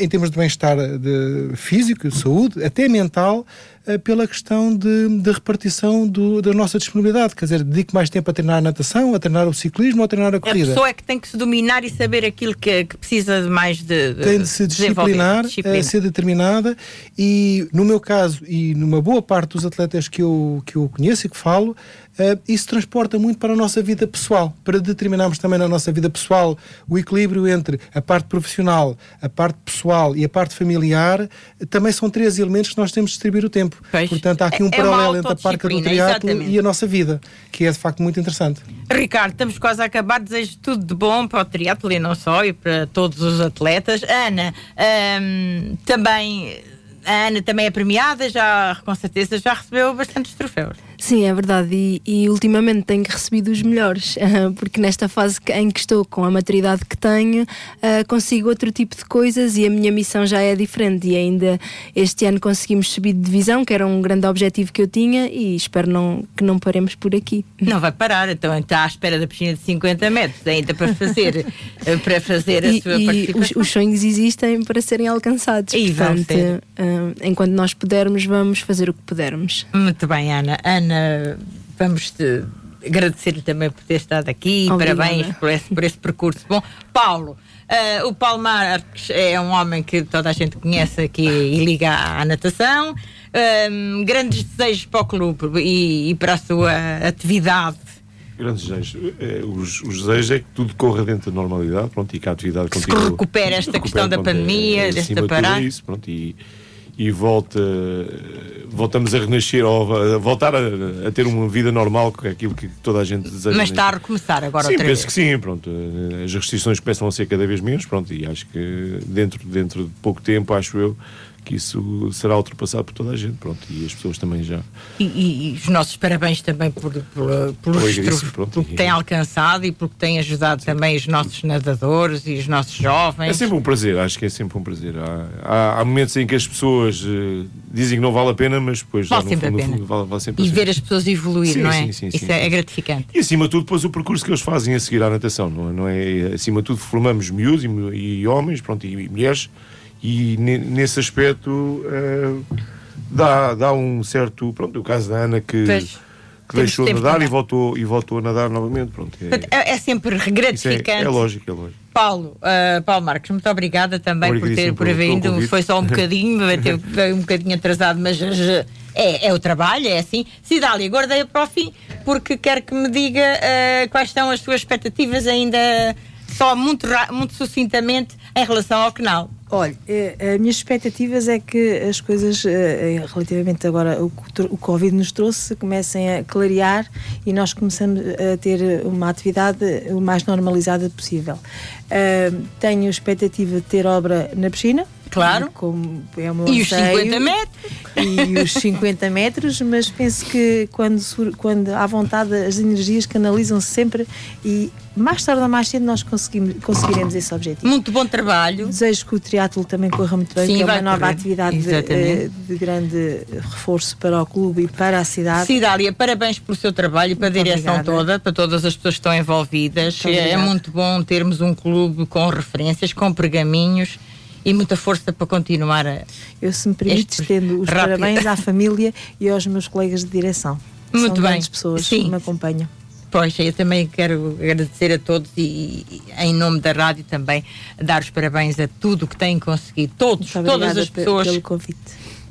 em termos de bem-estar de físico, saúde, até mental, eh, pela questão de, de repartição do- da nossa disponibilidade. Quer dizer, dedico mais tempo a treinar a natação, a treinar o ciclismo ou a treinar a A corrida. pessoa é que tem que se dominar e saber aquilo que, que precisa de mais de, de tem de se disciplinar, Disciplina. eh, ser determinada e no meu caso e numa boa parte dos atletas que eu, que eu conheço e que falo, eh, isso transporta muito para a nossa vida pessoal, para determinarmos também na nossa vida pessoal o equilíbrio entre a parte profissional, a parte pessoal e a parte familiar, eh, também são três elementos que nós temos de distribuir o tempo. Pois. Portanto, há aqui um É- é paralelo entre a parca do triatlo e a nossa vida, que é de facto muito interessante. Ricardo, estamos quase a acabar. Desejo tudo de bom para o triatlo e não só, e para todos os atletas. Ana, ahm, também. A Ana também é premiada, já com certeza já recebeu bastantes troféus. Sim, é verdade. E, e ultimamente tenho recebido os melhores, <laughs> porque nesta fase em que estou, com a maturidade que tenho, ah, consigo outro tipo de coisas e a minha missão já é diferente. E ainda este ano conseguimos subir de divisão, que era um grande objetivo que eu tinha, e espero não, que não paremos por aqui. <laughs> Não vai parar, então está à espera da piscina de 50 metros, ainda para fazer, <laughs> eh, para fazer a E, sua e os, participação. os sonhos existem para serem alcançados. E Portanto, ah, enquanto nós pudermos, vamos fazer o que pudermos. Muito bem, Ana. Ana, vamos te agradecer-lhe também por ter estado aqui. Obrigada. Parabéns por esse, por esse percurso. Bom, Paulo, eh, o Paulo Marques é um homem que toda a gente conhece aqui e liga à, natação. Ahm, grandes desejos para o clube e, e para a sua atividade. Grandes desejos. Eh, Os, os desejos é que tudo corra dentro da normalidade pronto, e que a atividade Que se recupere esta recupere, questão da pronto, é- pandemia, é, desta é isso, pronto, e, e volta, voltamos a renascer, ou a voltar a, a ter uma vida normal, que é aquilo que toda a gente deseja. Mas está a recomeçar agora Sim, outra penso vez. que sim, pronto. As restrições começam a ser cada vez menos, pronto, e acho que dentro, dentro de pouco tempo, acho eu, que isso será ultrapassado por toda a gente, pronto, e as pessoas também já. E, e- e os nossos parabéns também por, por, pelos Obrigadíssimo, truf- pronto. pelo que tem alcançado e porque tem ajudado também os nossos nadadores e os nossos jovens. É sempre um prazer, acho que é sempre um prazer. Há, há, há momentos em que as pessoas eh, dizem que não vale a pena, mas depois Vale sempre a fundo, no pena. fundo, vale, vale sempre a E pena. ver as pessoas evoluir, Sim, não é? sim, sim, Isso sim, é, é sim. gratificante. E acima de tudo, depois o percurso que eles fazem a seguir à natação, não é? Não é acima de tudo, formamos miúdos e, e homens, pronto, e, mulheres, e ne- nesse aspecto eh, dá, dá um certo. Pronto, o caso da Ana que, Pois. que Temos deixou de nadar e voltou, e voltou a nadar novamente. Pronto, é, É, é sempre é, gratificante. é lógico, é lógico. Paulo, ah, Paulo Marques, muito obrigada também por ter por haver convite. Foi só um <laughs> bocadinho, veio- veio um bocadinho atrasado, mas é, é o trabalho, é assim. Cidália, guardei para o fim, porque quero que me diga ah, quais são as suas expectativas ainda, só muito, muito sucintamente, em relação ao canal. Olha, eh, as minhas expectativas é que as coisas, eh, eh, relativamente agora, o que o Covid nos trouxe, comecem a clarear e nós começamos a ter uma atividade o mais normalizada possível. Tenho expectativa de ter obra na piscina, Claro. Como é o meu E os anseio. 50 metros? E os 50 metros, mas penso que quando, quando há vontade, as energias canalizam-se sempre e mais tarde ou mais cedo nós conseguimos, conseguiremos esse objetivo. Muito bom trabalho. Desejo que o triatlo também corra muito bem, Sim, que é uma nova correr. atividade de, eh, de grande reforço para o clube e para a cidade. Cidália, parabéns pelo seu trabalho e para a direção obrigada. toda, para todas as pessoas que estão envolvidas. Muito é obrigada. muito bom termos um clube com referências, com pergaminhos e muita força para continuar a. Eu, se me permites, Este- estendo os rápido. parabéns à família e aos meus colegas de direção. Muito São bem. pessoas Sim. que me acompanham. Pois, eu também quero agradecer a todos e, e, em nome da rádio também dar os parabéns a tudo que têm conseguido. Todos, todas as pe- pessoas. pelo convite.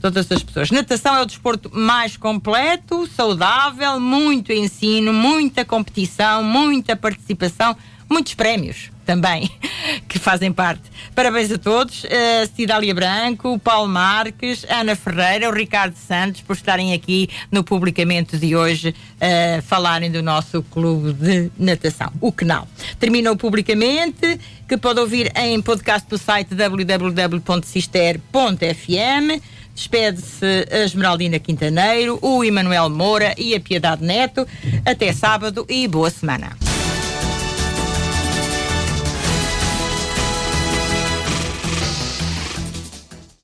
todas as pessoas. Natação é o desporto mais completo, saudável, muito ensino, muita competição, muita participação, muitos prémios também <laughs> que fazem parte. Parabéns a todos, a Cidália Branco, o Paulo Marques, a Ana Ferreira, o Ricardo Santos por estarem aqui no publicamento de hoje a falarem do nosso clube de natação, o Canal. Terminou publicamente, que pode ouvir em podcast do site www.cister.fm. Despede-se a Esmeraldina Quintaneiro, o Emanuel Moura e a Piedade Neto. Até sábado e boa semana.